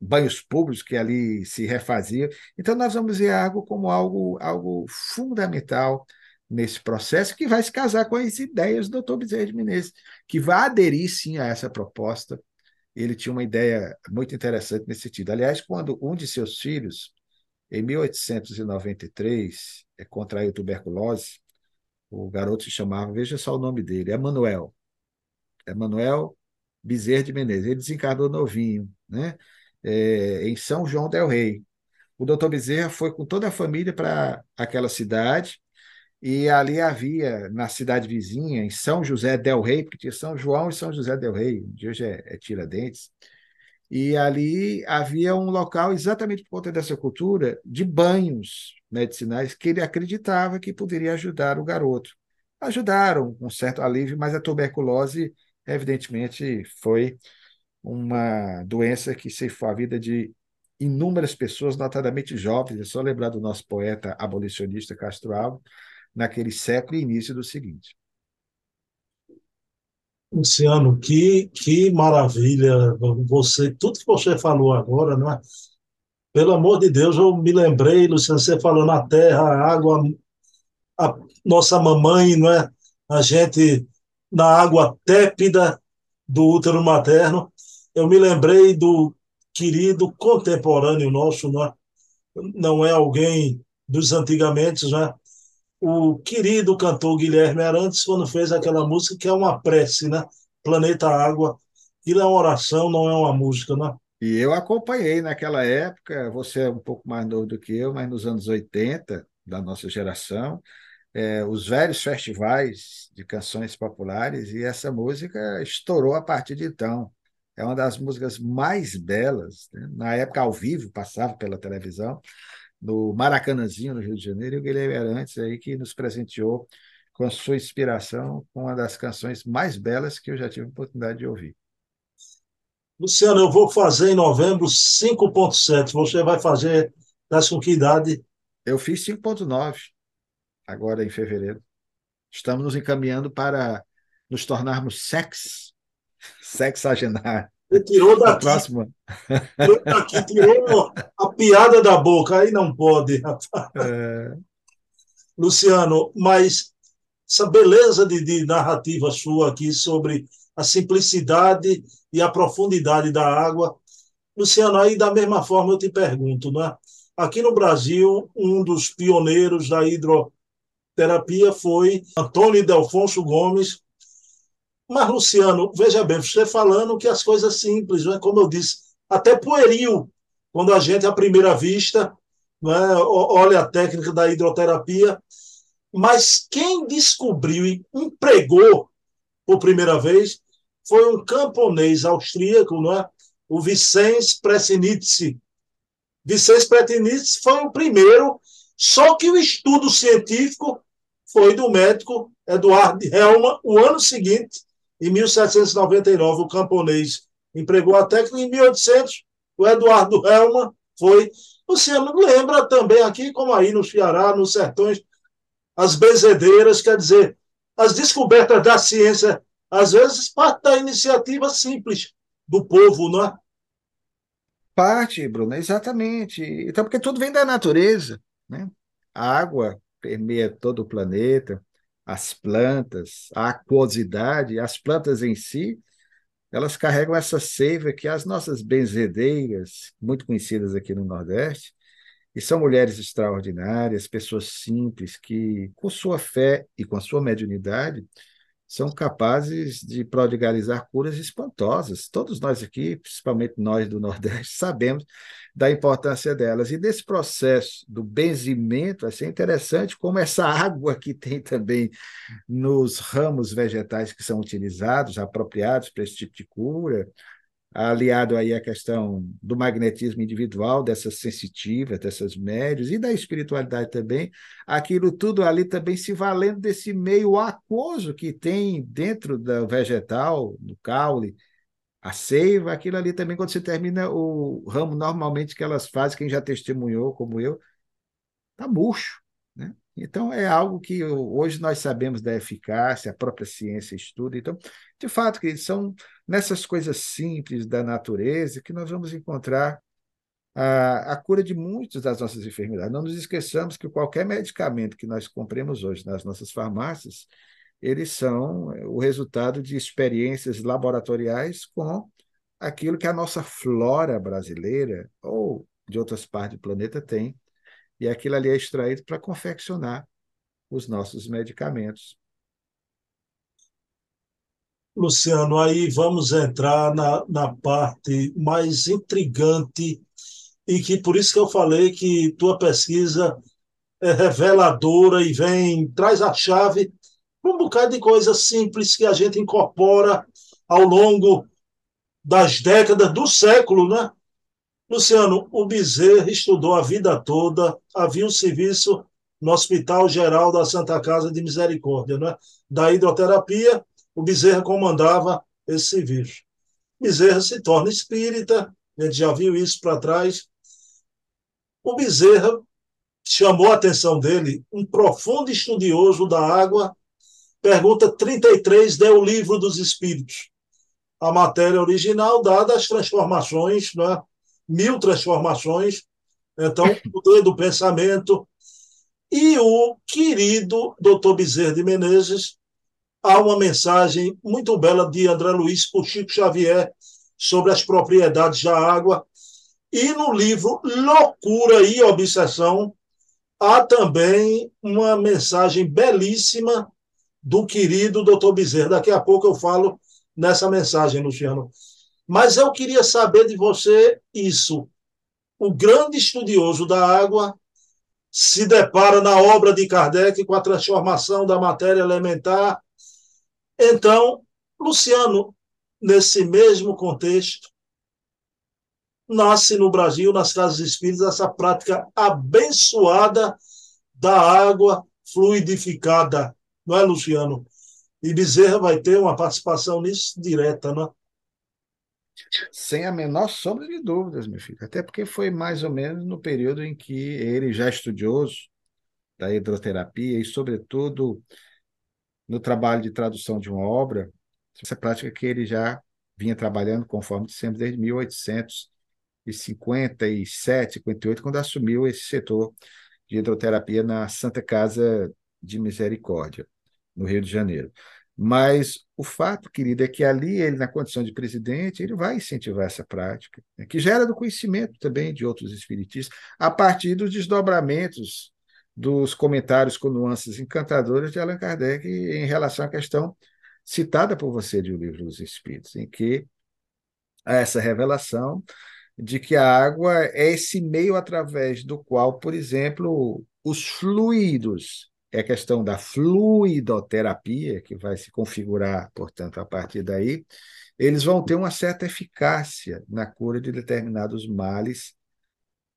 banhos públicos que ali se refaziam. Então, nós vamos ver a água como algo, algo fundamental nesse processo, que vai se casar com as ideias do Dr. Bezerra de Menezes, que vai aderir sim a essa proposta. Ele tinha uma ideia muito interessante nesse sentido. Aliás, quando um de seus filhos, em 1893, é, contraiu tuberculose, o garoto se chamava, veja só o nome dele, Emanuel. Emanuel Bezerra de Menezes. Ele desencarnou novinho, né? É, em São João del Rei. O doutor Bezerra foi com toda a família para aquela cidade, e ali havia, na cidade vizinha, em São José del Rei, porque tinha São João e São José del Rei, de hoje é, é Tiradentes, e ali havia um local, exatamente por conta dessa cultura, de banhos medicinais que ele acreditava que poderia ajudar o garoto. Ajudaram com um certo alívio, mas a tuberculose, evidentemente, foi uma doença que ceifou a vida de inúmeras pessoas, notadamente jovens. É só lembrar do nosso poeta abolicionista Castro Alves, naquele século e início do seguinte. Luciano, que, que maravilha você, tudo que você falou agora, não é? Pelo amor de Deus, eu me lembrei, Luciano, você falou na terra, a água, a nossa mamãe, não é? A gente na água tépida do útero materno. Eu me lembrei do querido contemporâneo nosso, não é? Não é alguém dos antigamente, não é? O querido cantor Guilherme Arantes, quando fez aquela música que é uma prece, né? Planeta Água. Aquilo é uma oração, não é uma música, né? E eu acompanhei naquela época, você é um pouco mais novo do que eu, mas nos anos 80, da nossa geração, é, os velhos festivais de canções populares, e essa música estourou a partir de então. É uma das músicas mais belas, né? na época ao vivo, passava pela televisão, no Maracanãzinho, no Rio de Janeiro, e o Guilherme Arantes aí que nos presenteou com a sua inspiração, com uma das canções mais belas que eu já tive a oportunidade de ouvir. Luciano, eu vou fazer em novembro 5.7. Você vai fazer, das com que idade? Eu fiz 5.9, agora em fevereiro. Estamos nos encaminhando para nos tornarmos sex, sexagenário. Você tirou daqui. A próxima. Tirou daqui, tirou a piada da boca, aí não pode, É. Luciano, mas essa beleza de, de narrativa sua aqui sobre a simplicidade e a profundidade da água. Luciano, aí da mesma forma eu te pergunto, né? Aqui no Brasil, um dos pioneiros da hidroterapia foi Antônio Delfonso Gomes, mas, Luciano, veja bem, você falando que as coisas simples, né? como eu disse, até pueril, quando a gente, à primeira vista, né, olha a técnica da hidroterapia, mas quem descobriu e empregou por primeira vez foi um camponês austríaco, não é? o Vicens Presinitzi. Vicens Presinitzi foi o primeiro, só que o estudo científico foi do médico Eduardo Helma, o ano seguinte, em 1799, o camponês empregou a técnica. Em 1800, o Eduardo Helman foi. Luciano lembra também aqui, como aí no Ceará, nos sertões, as benzedeiras, quer dizer, as descobertas da ciência, às vezes, parte da iniciativa simples do povo, não é? Parte, Bruno, exatamente. Então, porque tudo vem da natureza, né? A água permeia todo o planeta, as plantas, a aquosidade, as plantas em si, elas carregam essa seiva que as nossas benzedeiras, muito conhecidas aqui no Nordeste, e são mulheres extraordinárias, pessoas simples que, com sua fé e com a sua mediunidade, são capazes de prodigalizar curas espantosas. Todos nós aqui, principalmente nós do Nordeste, sabemos da importância delas. E nesse processo do benzimento, assim, é interessante como essa água que tem também nos ramos vegetais que são utilizados, apropriados para esse tipo de cura, aliado aí à questão do magnetismo individual, dessas sensitivas, dessas médios, e da espiritualidade também, aquilo tudo ali também se valendo desse meio aquoso que tem dentro do vegetal, do caule, a seiva, aquilo ali também, quando você termina o ramo normalmente que elas fazem, quem já testemunhou, como eu, está murcho. Né? Então, é algo que hoje nós sabemos da eficácia, a própria ciência estuda. Então, de fato, que são nessas coisas simples da natureza que nós vamos encontrar a, a cura de muitas das nossas enfermidades. Não nos esqueçamos que qualquer medicamento que nós compremos hoje nas nossas farmácias, eles são o resultado de experiências laboratoriais com aquilo que a nossa flora brasileira ou de outras partes do planeta tem e aquilo ali é extraído para confeccionar os nossos medicamentos. Luciano, aí vamos entrar na, na parte mais intrigante e que por isso que eu falei que tua pesquisa é reveladora e vem, traz a chave um bocado de coisas simples que a gente incorpora ao longo das décadas do século, né? Luciano, o Bezerra estudou a vida toda, havia um serviço no Hospital Geral da Santa Casa de Misericórdia, né? da hidroterapia, o Bezerra comandava esse serviço. Bezerra se torna espírita, a gente já viu isso para trás. O Bezerra chamou a atenção dele, um profundo estudioso da água. Pergunta 33 é o livro dos espíritos. A matéria original, dada as transformações, né? mil transformações, então, o do pensamento. E o querido doutor Bezerra de Menezes, há uma mensagem muito bela de André Luiz por Chico Xavier sobre as propriedades da água. E no livro Loucura e Obsessão, há também uma mensagem belíssima do querido doutor Bezerra. Daqui a pouco eu falo nessa mensagem, Luciano. Mas eu queria saber de você isso. O grande estudioso da água se depara na obra de Kardec com a transformação da matéria elementar. Então, Luciano, nesse mesmo contexto, nasce no Brasil, nas casas espíritas, essa prática abençoada da água fluidificada, não é, Luciano? E Bezerra vai ter uma participação nisso direta, não é? Sem a menor sombra de dúvidas, meu filho. Até porque foi mais ou menos no período em que ele, já estudioso da hidroterapia e, sobretudo, no trabalho de tradução de uma obra, essa prática que ele já vinha trabalhando, conforme dissemos, desde 1857, 58, quando assumiu esse setor de hidroterapia na Santa Casa de Misericórdia, no Rio de Janeiro. Mas o fato, querido, é que ali ele, na condição de presidente, ele vai incentivar essa prática, né, que gera do conhecimento também de outros espiritistas, a partir dos desdobramentos dos comentários com nuances encantadoras de Allan Kardec em relação à questão citada por você de O Livro dos Espíritos, em que há essa revelação de que a água é esse meio através do qual, por exemplo, os fluidos é a questão da fluidoterapia, que vai se configurar, portanto, a partir daí, eles vão ter uma certa eficácia na cura de determinados males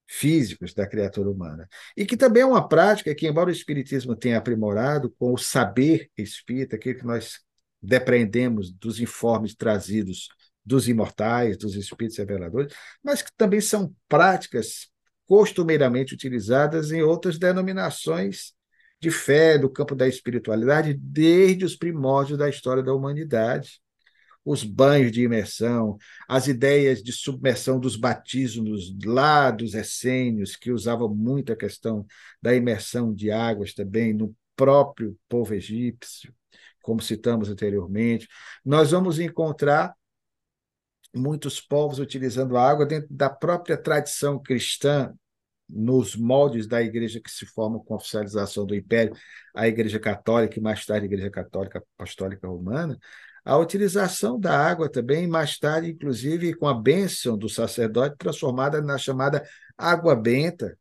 físicos da criatura humana. E que também é uma prática que, embora o Espiritismo tenha aprimorado com o saber espírita, aquilo que nós depreendemos dos informes trazidos dos imortais, dos espíritos reveladores, mas que também são práticas costumeiramente utilizadas em outras denominações de fé do campo da espiritualidade desde os primórdios da história da humanidade. Os banhos de imersão, as ideias de submersão dos batismos lá dos essênios, que usavam muito a questão da imersão de águas também no próprio povo egípcio, como citamos anteriormente. Nós vamos encontrar muitos povos utilizando a água dentro da própria tradição cristã nos moldes da igreja que se forma com a oficialização do Império, a Igreja Católica e mais tarde a Igreja Católica Apostólica Romana, a utilização da água também, mais tarde, inclusive, com a bênção do sacerdote, transformada na chamada água benta,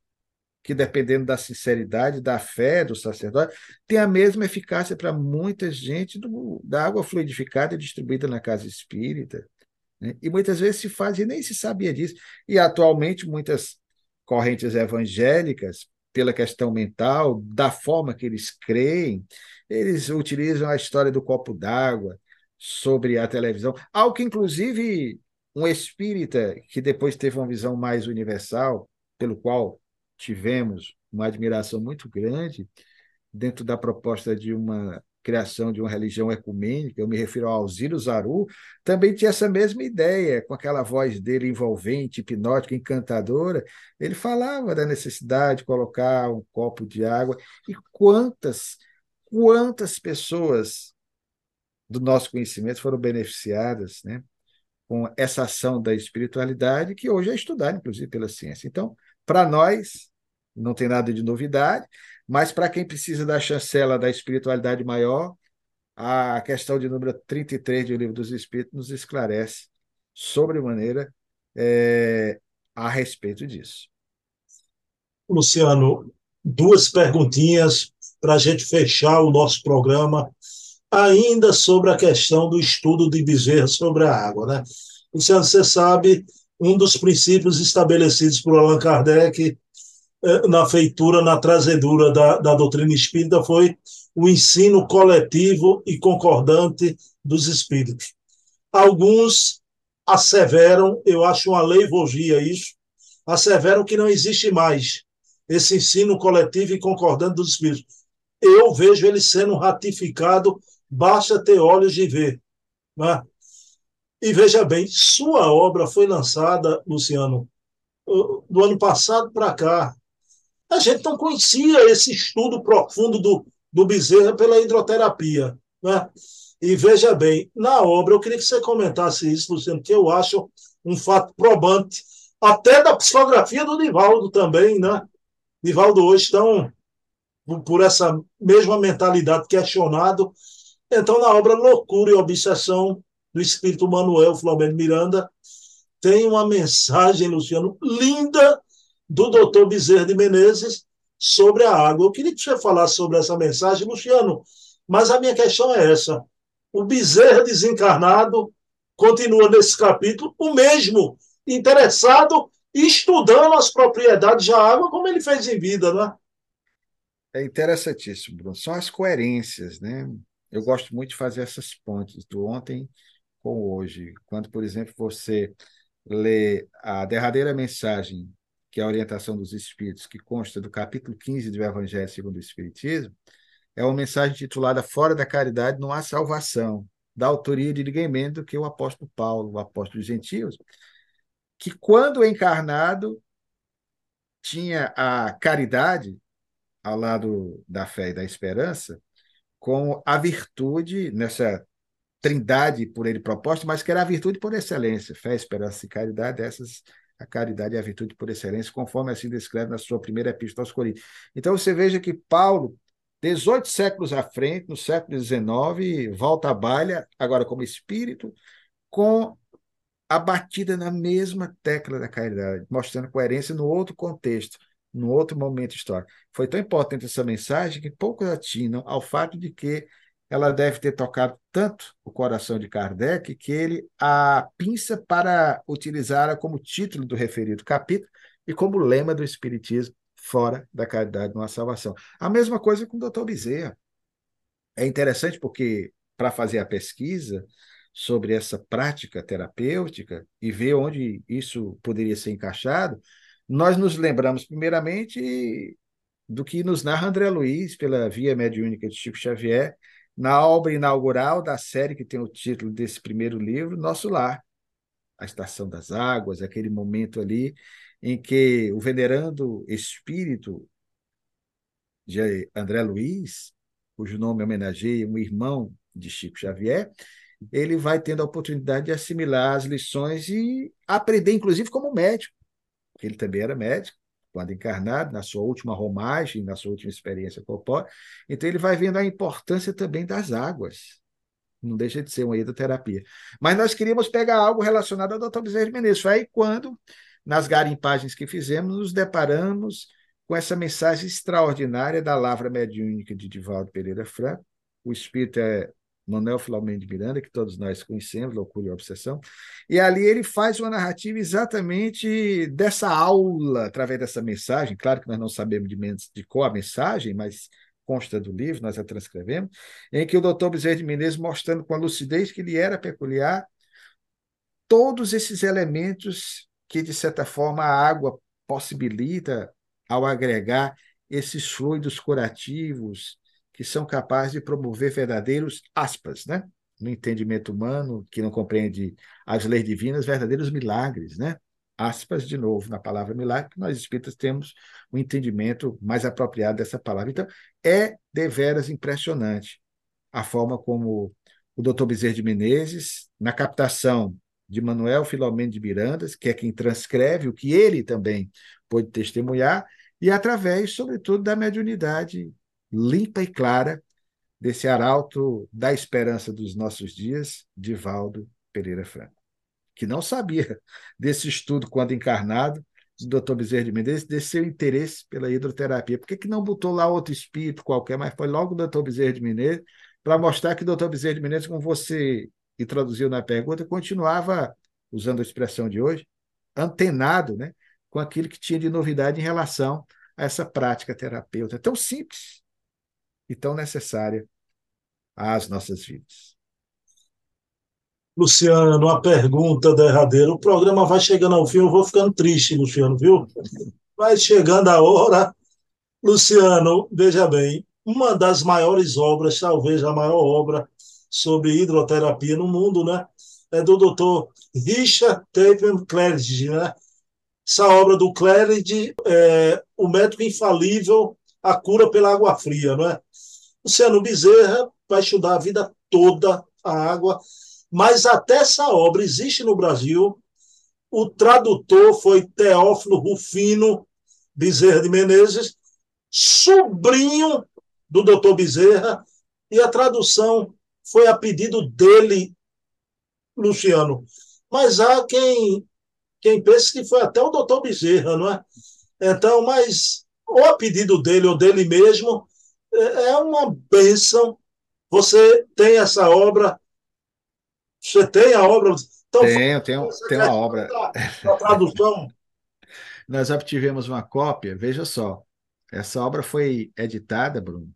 que, dependendo da sinceridade, da fé do sacerdote, tem a mesma eficácia para muita gente do, da água fluidificada e distribuída na casa espírita. Né? E muitas vezes se faz e nem se sabia disso. E atualmente muitas correntes evangélicas, pela questão mental, da forma que eles creem, eles utilizam a história do copo d'água sobre a televisão, algo que inclusive um espírita que depois teve uma visão mais universal, pelo qual tivemos uma admiração muito grande dentro da proposta de uma criação de uma religião ecumênica, eu me refiro ao Alziro Zaru, também tinha essa mesma ideia, com aquela voz dele envolvente, hipnótica, encantadora. Ele falava da necessidade de colocar um copo de água. E quantas, quantas pessoas do nosso conhecimento foram beneficiadas né, com essa ação da espiritualidade, que hoje é estudada, inclusive, pela ciência. Então, para nós, não tem nada de novidade, mas para quem precisa da chancela da espiritualidade maior, a questão de número 33 do Livro dos Espíritos nos esclarece sobremaneira é, a respeito disso. Luciano, duas perguntinhas para a gente fechar o nosso programa, ainda sobre a questão do estudo de Bezerra sobre a água. Né? Luciano, você sabe, um dos princípios estabelecidos por Allan Kardec eh, na feitura, na trazedura da, da doutrina espírita foi o ensino coletivo e concordante dos espíritos. Alguns asseveram, eu acho uma leivogia isso, asseveram que não existe mais esse ensino coletivo e concordante dos espíritos. Eu vejo ele sendo ratificado, basta ter olhos de ver. Né? E veja bem, sua obra foi lançada, Luciano, do ano passado para cá, a gente não conhecia esse estudo profundo do, do Bezerra pela hidroterapia. Né? E veja bem, na obra, eu queria que você comentasse isso, Luciano, que eu acho um fato probante, até da psicografia do Nivaldo também, né? Nivaldo hoje estão por essa mesma mentalidade questionado. Então, na obra Loucura e Obsessão do Espírito Manuel Flamengo Miranda, tem uma mensagem, Luciano, linda do doutor Bezerra de Menezes sobre a água. Eu queria que você falasse sobre essa mensagem, Luciano, mas a minha questão é essa. O Bezerra desencarnado continua nesse capítulo o mesmo, interessado estudando as propriedades da água como ele fez em vida, né? É interessantíssimo, Bruno. São as coerências, né? Eu gosto muito de fazer essas pontes do ontem com hoje. Quando, por exemplo, você lê a derradeira mensagem que é a orientação dos espíritos, que consta do capítulo 15 do Evangelho segundo o Espiritismo, é uma mensagem titulada Fora da Caridade não há salvação, da autoria de ninguém menos do que o apóstolo Paulo, o apóstolo dos gentios, que quando encarnado tinha a caridade ao lado da fé e da esperança, com a virtude nessa trindade por ele proposta, mas que era a virtude por excelência, fé, esperança e caridade, essas a caridade e a virtude por excelência, conforme assim descreve na sua primeira epístola aos Coríntios. Então você veja que Paulo, 18 séculos à frente, no século XIX, volta à balha, agora como espírito, com a batida na mesma tecla da caridade, mostrando coerência no outro contexto, no outro momento histórico. Foi tão importante essa mensagem que poucos atinam ao fato de que ela deve ter tocado tanto o coração de Kardec que ele a pinça para utilizá-la como título do referido capítulo e como lema do Espiritismo, fora da caridade não há salvação. A mesma coisa com o doutor Bezerra. É interessante porque, para fazer a pesquisa sobre essa prática terapêutica e ver onde isso poderia ser encaixado, nós nos lembramos, primeiramente, do que nos narra André Luiz, pela via mediúnica de Chico Xavier, na obra inaugural da série que tem o título desse primeiro livro, Nosso Lar. A Estação das Águas, aquele momento ali em que o venerando espírito de André Luiz, cujo nome homenageia um irmão de Chico Xavier, ele vai tendo a oportunidade de assimilar as lições e aprender, inclusive, como médico, porque ele também era médico, quando encarnado, na sua última romagem, na sua última experiência corpórea. Então, ele vai vendo a importância também das águas. Não deixa de ser uma hidroterapia. Mas nós queríamos pegar algo relacionado ao Dr. Bezerra de Menezes. Foi aí quando, nas garimpagens que fizemos, nos deparamos com essa mensagem extraordinária da Lavra Mediúnica de Divaldo Pereira Franco. O espírito é Manuel Filomeno de Miranda, que todos nós conhecemos, Loucura e Obsessão, e ali ele faz uma narrativa exatamente dessa aula, através dessa mensagem, claro que nós não sabemos de, de qual a mensagem, mas consta do livro, nós a transcrevemos, em que o doutor Bezerra de Menezes, mostrando com a lucidez que lhe era peculiar, todos esses elementos que, de certa forma, a água possibilita ao agregar esses fluidos curativos que são capazes de promover verdadeiros aspas, né? No entendimento humano, que não compreende as leis divinas, verdadeiros milagres, né? Aspas, de novo, na palavra milagre, nós espíritas temos um entendimento mais apropriado dessa palavra. Então, é deveras impressionante a forma como o doutor Bezerra de Menezes, na captação de Manuel Filomeno de Mirandas, que é quem transcreve o que ele também pôde testemunhar, e através, sobretudo, da mediunidade limpa e clara desse arauto da esperança dos nossos dias, Divaldo Pereira Franco, que não sabia desse estudo quando encarnado, do Dr. Bezerra de Menezes, desse seu interesse pela hidroterapia. Por que, que não botou lá outro espírito qualquer, mas foi logo o Dr. Bezerra de Menezes, para mostrar que o Dr. Bezerra de Menezes, como você introduziu na pergunta, continuava, usando a expressão de hoje, antenado né, com aquilo que tinha de novidade em relação a essa prática terapêutica tão simples e tão necessária às nossas vidas. Luciano, a pergunta derradeira. O programa vai chegando ao fim, eu vou ficando triste, Luciano, viu? Vai chegando a hora. Luciano, veja bem, uma das maiores obras, talvez a maior obra sobre hidroterapia no mundo, né? É do Dr. Richard Taven Claridge, né? Essa obra do Claridge é o método infalível, a cura pela água fria, não é? Luciano Bezerra vai estudar a vida toda a água, mas até essa obra existe no Brasil. O tradutor foi Teófilo Rufino Bezerra de Menezes, sobrinho do doutor Bezerra, e a tradução foi a pedido dele, Luciano. Mas há quem, quem pense que foi até o doutor Bezerra, não é? Então, mas ou a pedido dele ou dele mesmo, é, é uma bênção. Você tem essa obra, você tem a obra. Então, tenho, tenho, tenho a obra. A tradução. Nós obtivemos uma cópia, veja só. Essa obra foi editada, Bruno,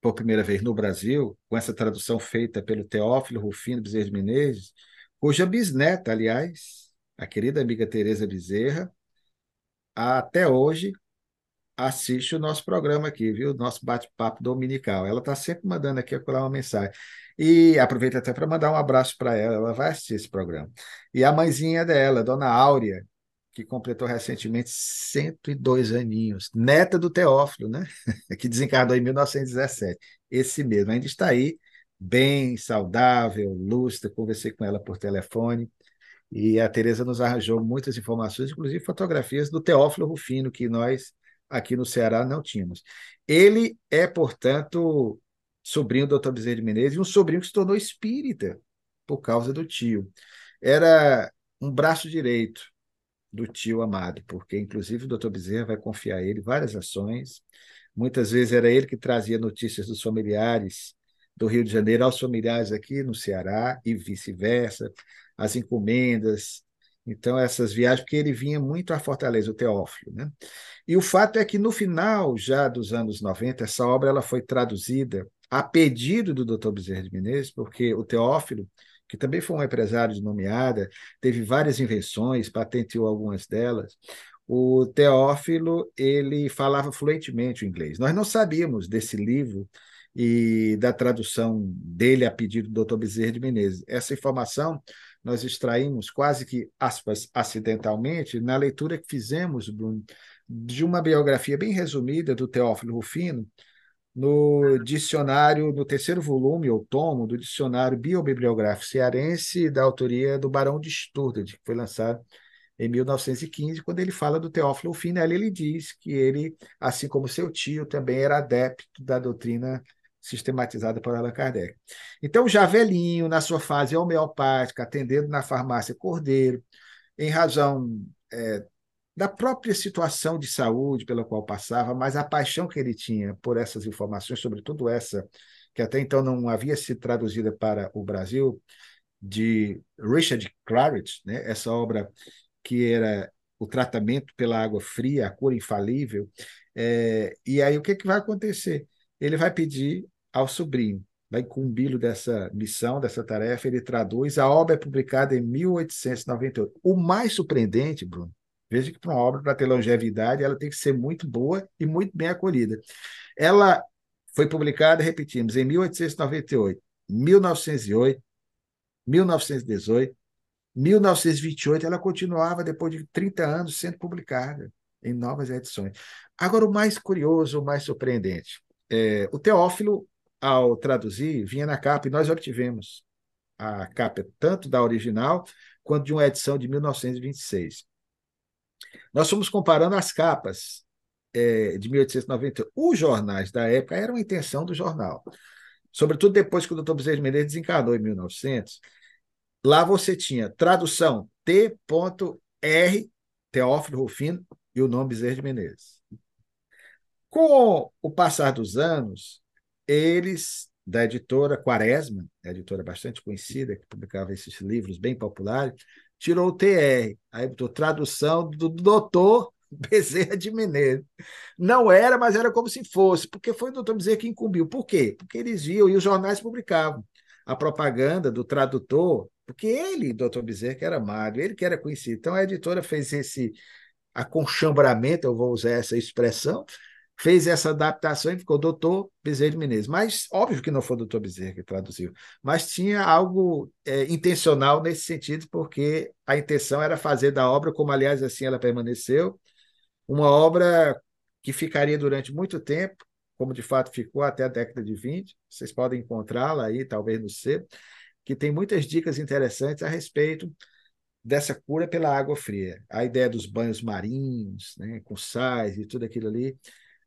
por primeira vez no Brasil, com essa tradução feita pelo Teófilo Rufino Bezerra de Menezes, cuja bisneta, aliás, a querida amiga Tereza Bezerra, até hoje assiste o nosso programa aqui, viu? Nosso bate-papo dominical. Ela está sempre mandando aqui uma mensagem. E aproveita até para mandar um abraço para ela, ela vai assistir esse programa. E a mãezinha dela, Dona Áurea, que completou recentemente 102 aninhos, neta do Teófilo, né? que desencarnou em 1917. Esse mesmo, ainda está aí, bem saudável, lúcida, conversei com ela por telefone, e a Tereza nos arranjou muitas informações, inclusive fotografias do Teófilo Rufino, que nós aqui no Ceará não tínhamos. Ele é, portanto, sobrinho do Dr. Bezerra de Menezes, e um sobrinho que se tornou espírita por causa do tio. Era um braço direito do tio amado, porque inclusive o doutor Bezerra vai confiar a ele várias ações. Muitas vezes era ele que trazia notícias dos familiares do Rio de Janeiro aos familiares aqui no Ceará e vice-versa, as encomendas. Então, essas viagens, porque ele vinha muito à Fortaleza, o Teófilo. Né? E o fato é que no final já dos anos 90, essa obra ela foi traduzida a pedido do Dr. Bezerra de Menezes, porque o Teófilo que também foi um empresário de nomeada, teve várias invenções, patenteou algumas delas. O Teófilo, ele falava fluentemente o inglês. Nós não sabíamos desse livro e da tradução dele a pedido do Dr. Bezerra de Menezes. Essa informação nós extraímos quase que, aspas, acidentalmente, na leitura que fizemos, Bruno, de uma biografia bem resumida do Teófilo Rufino, no dicionário, no terceiro volume ou tomo do dicionário biobibliográfico cearense da autoria do Barão de Sturtad, que foi lançado em 1915, quando ele fala do Teófilo Finelli, ele diz que ele, assim como seu tio, também era adepto da doutrina sistematizada por Allan Kardec. Então, já velhinho, na sua fase homeopática, atendendo na farmácia Cordeiro, em razão é, da própria situação de saúde pela qual passava, mas a paixão que ele tinha por essas informações, sobretudo essa que até então não havia sido traduzida para o Brasil, de Richard Claridge, né? essa obra que era o tratamento pela água fria, a cura infalível. É, e aí o que, que vai acontecer? Ele vai pedir ao sobrinho, vai incumbi-lo dessa missão, dessa tarefa, ele traduz. A obra é publicada em 1898. O mais surpreendente, Bruno, veja que para uma obra, para ter longevidade, ela tem que ser muito boa e muito bem acolhida. Ela foi publicada, repetimos, em 1898, 1908, 1918, 1928, ela continuava, depois de 30 anos, sendo publicada em novas edições. Agora, o mais curioso, o mais surpreendente, é, o Teófilo, ao traduzir, vinha na capa, e nós obtivemos a capa tanto da original quanto de uma edição de 1926. Nós fomos comparando as capas é, de 1890. Os jornais da época eram a intenção do jornal. Sobretudo depois que o Dr. Bezerra de Menezes desencarnou em 1900, Lá você tinha tradução T.R. Teófilo Rufino e o nome Bezerra de Menezes. Com o passar dos anos, eles, da editora Quaresma, editora bastante conhecida, que publicava esses livros bem populares, tirou o TR, aí botou tradução do doutor Bezerra de Menezes. Não era, mas era como se fosse, porque foi o doutor Bezerra que incumbiu. Por quê? Porque eles viam e os jornais publicavam a propaganda do tradutor porque ele, doutor Bezerra, que era amado, ele que era conhecido. Então a editora fez esse aconchambramento, eu vou usar essa expressão, fez essa adaptação e ficou doutor Bezerra de Menezes. Mas óbvio que não foi o doutor Bezerra que traduziu, mas tinha algo é, intencional nesse sentido, porque a intenção era fazer da obra, como aliás assim ela permaneceu, uma obra que ficaria durante muito tempo, como de fato ficou até a década de 20. Vocês podem encontrá-la aí, talvez no sebo que tem muitas dicas interessantes a respeito dessa cura pela água fria. A ideia dos banhos marinhos, né, com sais e tudo aquilo ali,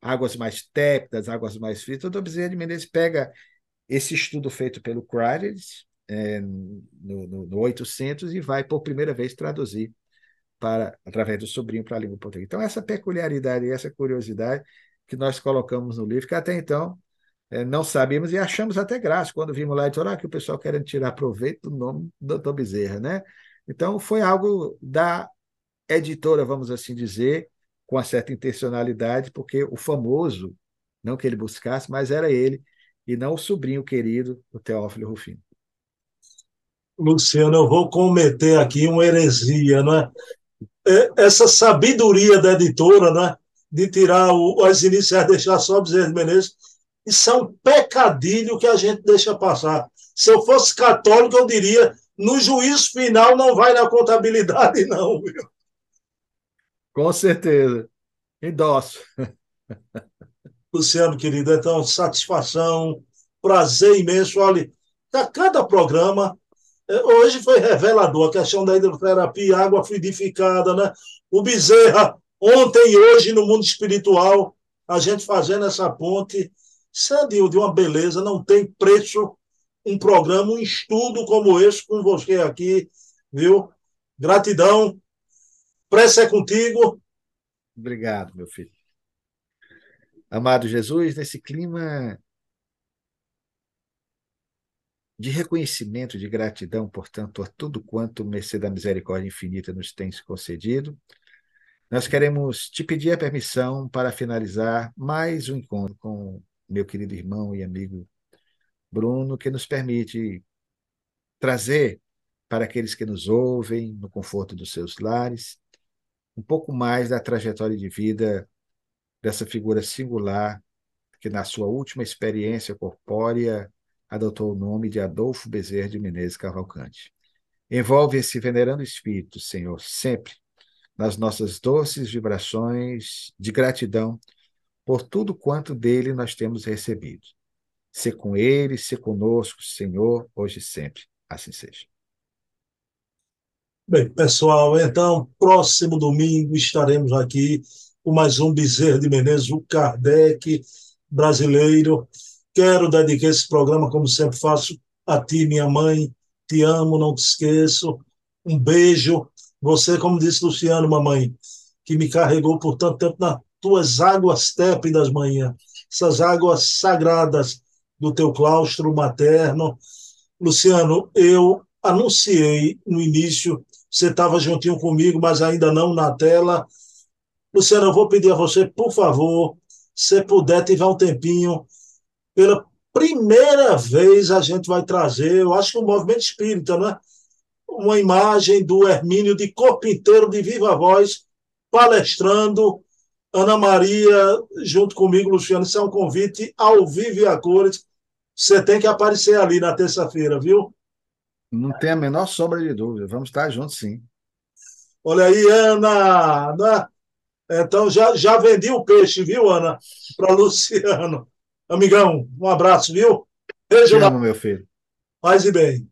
águas mais tépidas, águas mais frias. Então, Bezerra de Menezes pega esse estudo feito pelo Crates é, no, no, no 800 e vai, por primeira vez, traduzir para através do sobrinho para a língua portuguesa. Então, essa peculiaridade essa curiosidade que nós colocamos no livro, que até então é, não sabíamos e achamos até graça quando vimos lá e ah, que o pessoal querendo tirar proveito do nome do doutor Bezerra, né? Então, foi algo da editora, vamos assim dizer, com uma certa intencionalidade, porque o famoso, não que ele buscasse, mas era ele, e não o sobrinho querido, o Teófilo Rufino. Luciano, eu vou cometer aqui uma heresia, não é? é essa sabedoria da editora, né, de tirar o, as iniciais, deixar só Bezerra Menezes, isso é um pecadilho que a gente deixa passar. Se eu fosse católico, eu diria: no juízo final não vai na contabilidade, não. Viu? Com certeza. Endosso. Luciano, querido, então, satisfação, prazer imenso. Olha, a cada programa, é, hoje foi revelador a questão da hidroterapia, água fluidificada, né? O Bezerra, ontem e hoje no mundo espiritual, a gente fazendo essa ponte isso é de, de uma beleza, não tem preço um programa, um estudo como esse com você aqui, viu? Gratidão. Pressa é contigo. Obrigado, meu filho. Amado Jesus, nesse clima de reconhecimento, de gratidão, portanto, a tudo quanto mercê da misericórdia infinita nos tem concedido, nós queremos te pedir a permissão para finalizar mais um encontro com meu querido irmão e amigo Bruno, que nos permite trazer para aqueles que nos ouvem, no conforto dos seus lares, um pouco mais da trajetória de vida dessa figura singular que, na sua última experiência corpórea, adotou o nome de Adolfo Bezerra de Menezes Cavalcante. Envolve esse venerando espírito, Senhor, sempre nas nossas doces vibrações de gratidão por tudo quanto dele nós temos recebido. Se com ele, se conosco, Senhor, hoje e sempre. Assim seja. Bem, pessoal, então, próximo domingo estaremos aqui com mais um Bezerra de Menezes, o Kardec brasileiro. Quero dedicar esse programa, como sempre faço, a ti, minha mãe. Te amo, não te esqueço. Um beijo. Você, como disse Luciano, mamãe, que me carregou por tanto tempo na tuas águas tépidas, manhã, essas águas sagradas do teu claustro materno. Luciano, eu anunciei no início, você estava juntinho comigo, mas ainda não na tela. Luciano, eu vou pedir a você, por favor, se puder, tiver um tempinho, pela primeira vez a gente vai trazer, eu acho que o movimento espírita, né? Uma imagem do Hermínio de corpo inteiro, de viva voz, palestrando. Ana Maria, junto comigo, Luciano, isso é um convite ao vivo e a cores. Você tem que aparecer ali na terça-feira, viu? Não tem a menor sombra de dúvida. Vamos estar juntos, sim. Olha aí, Ana. Ana. Então, já, já vendi o peixe, viu, Ana? Para Luciano. Amigão, um abraço, viu? Beijo. Te amo, meu filho. Paz e bem.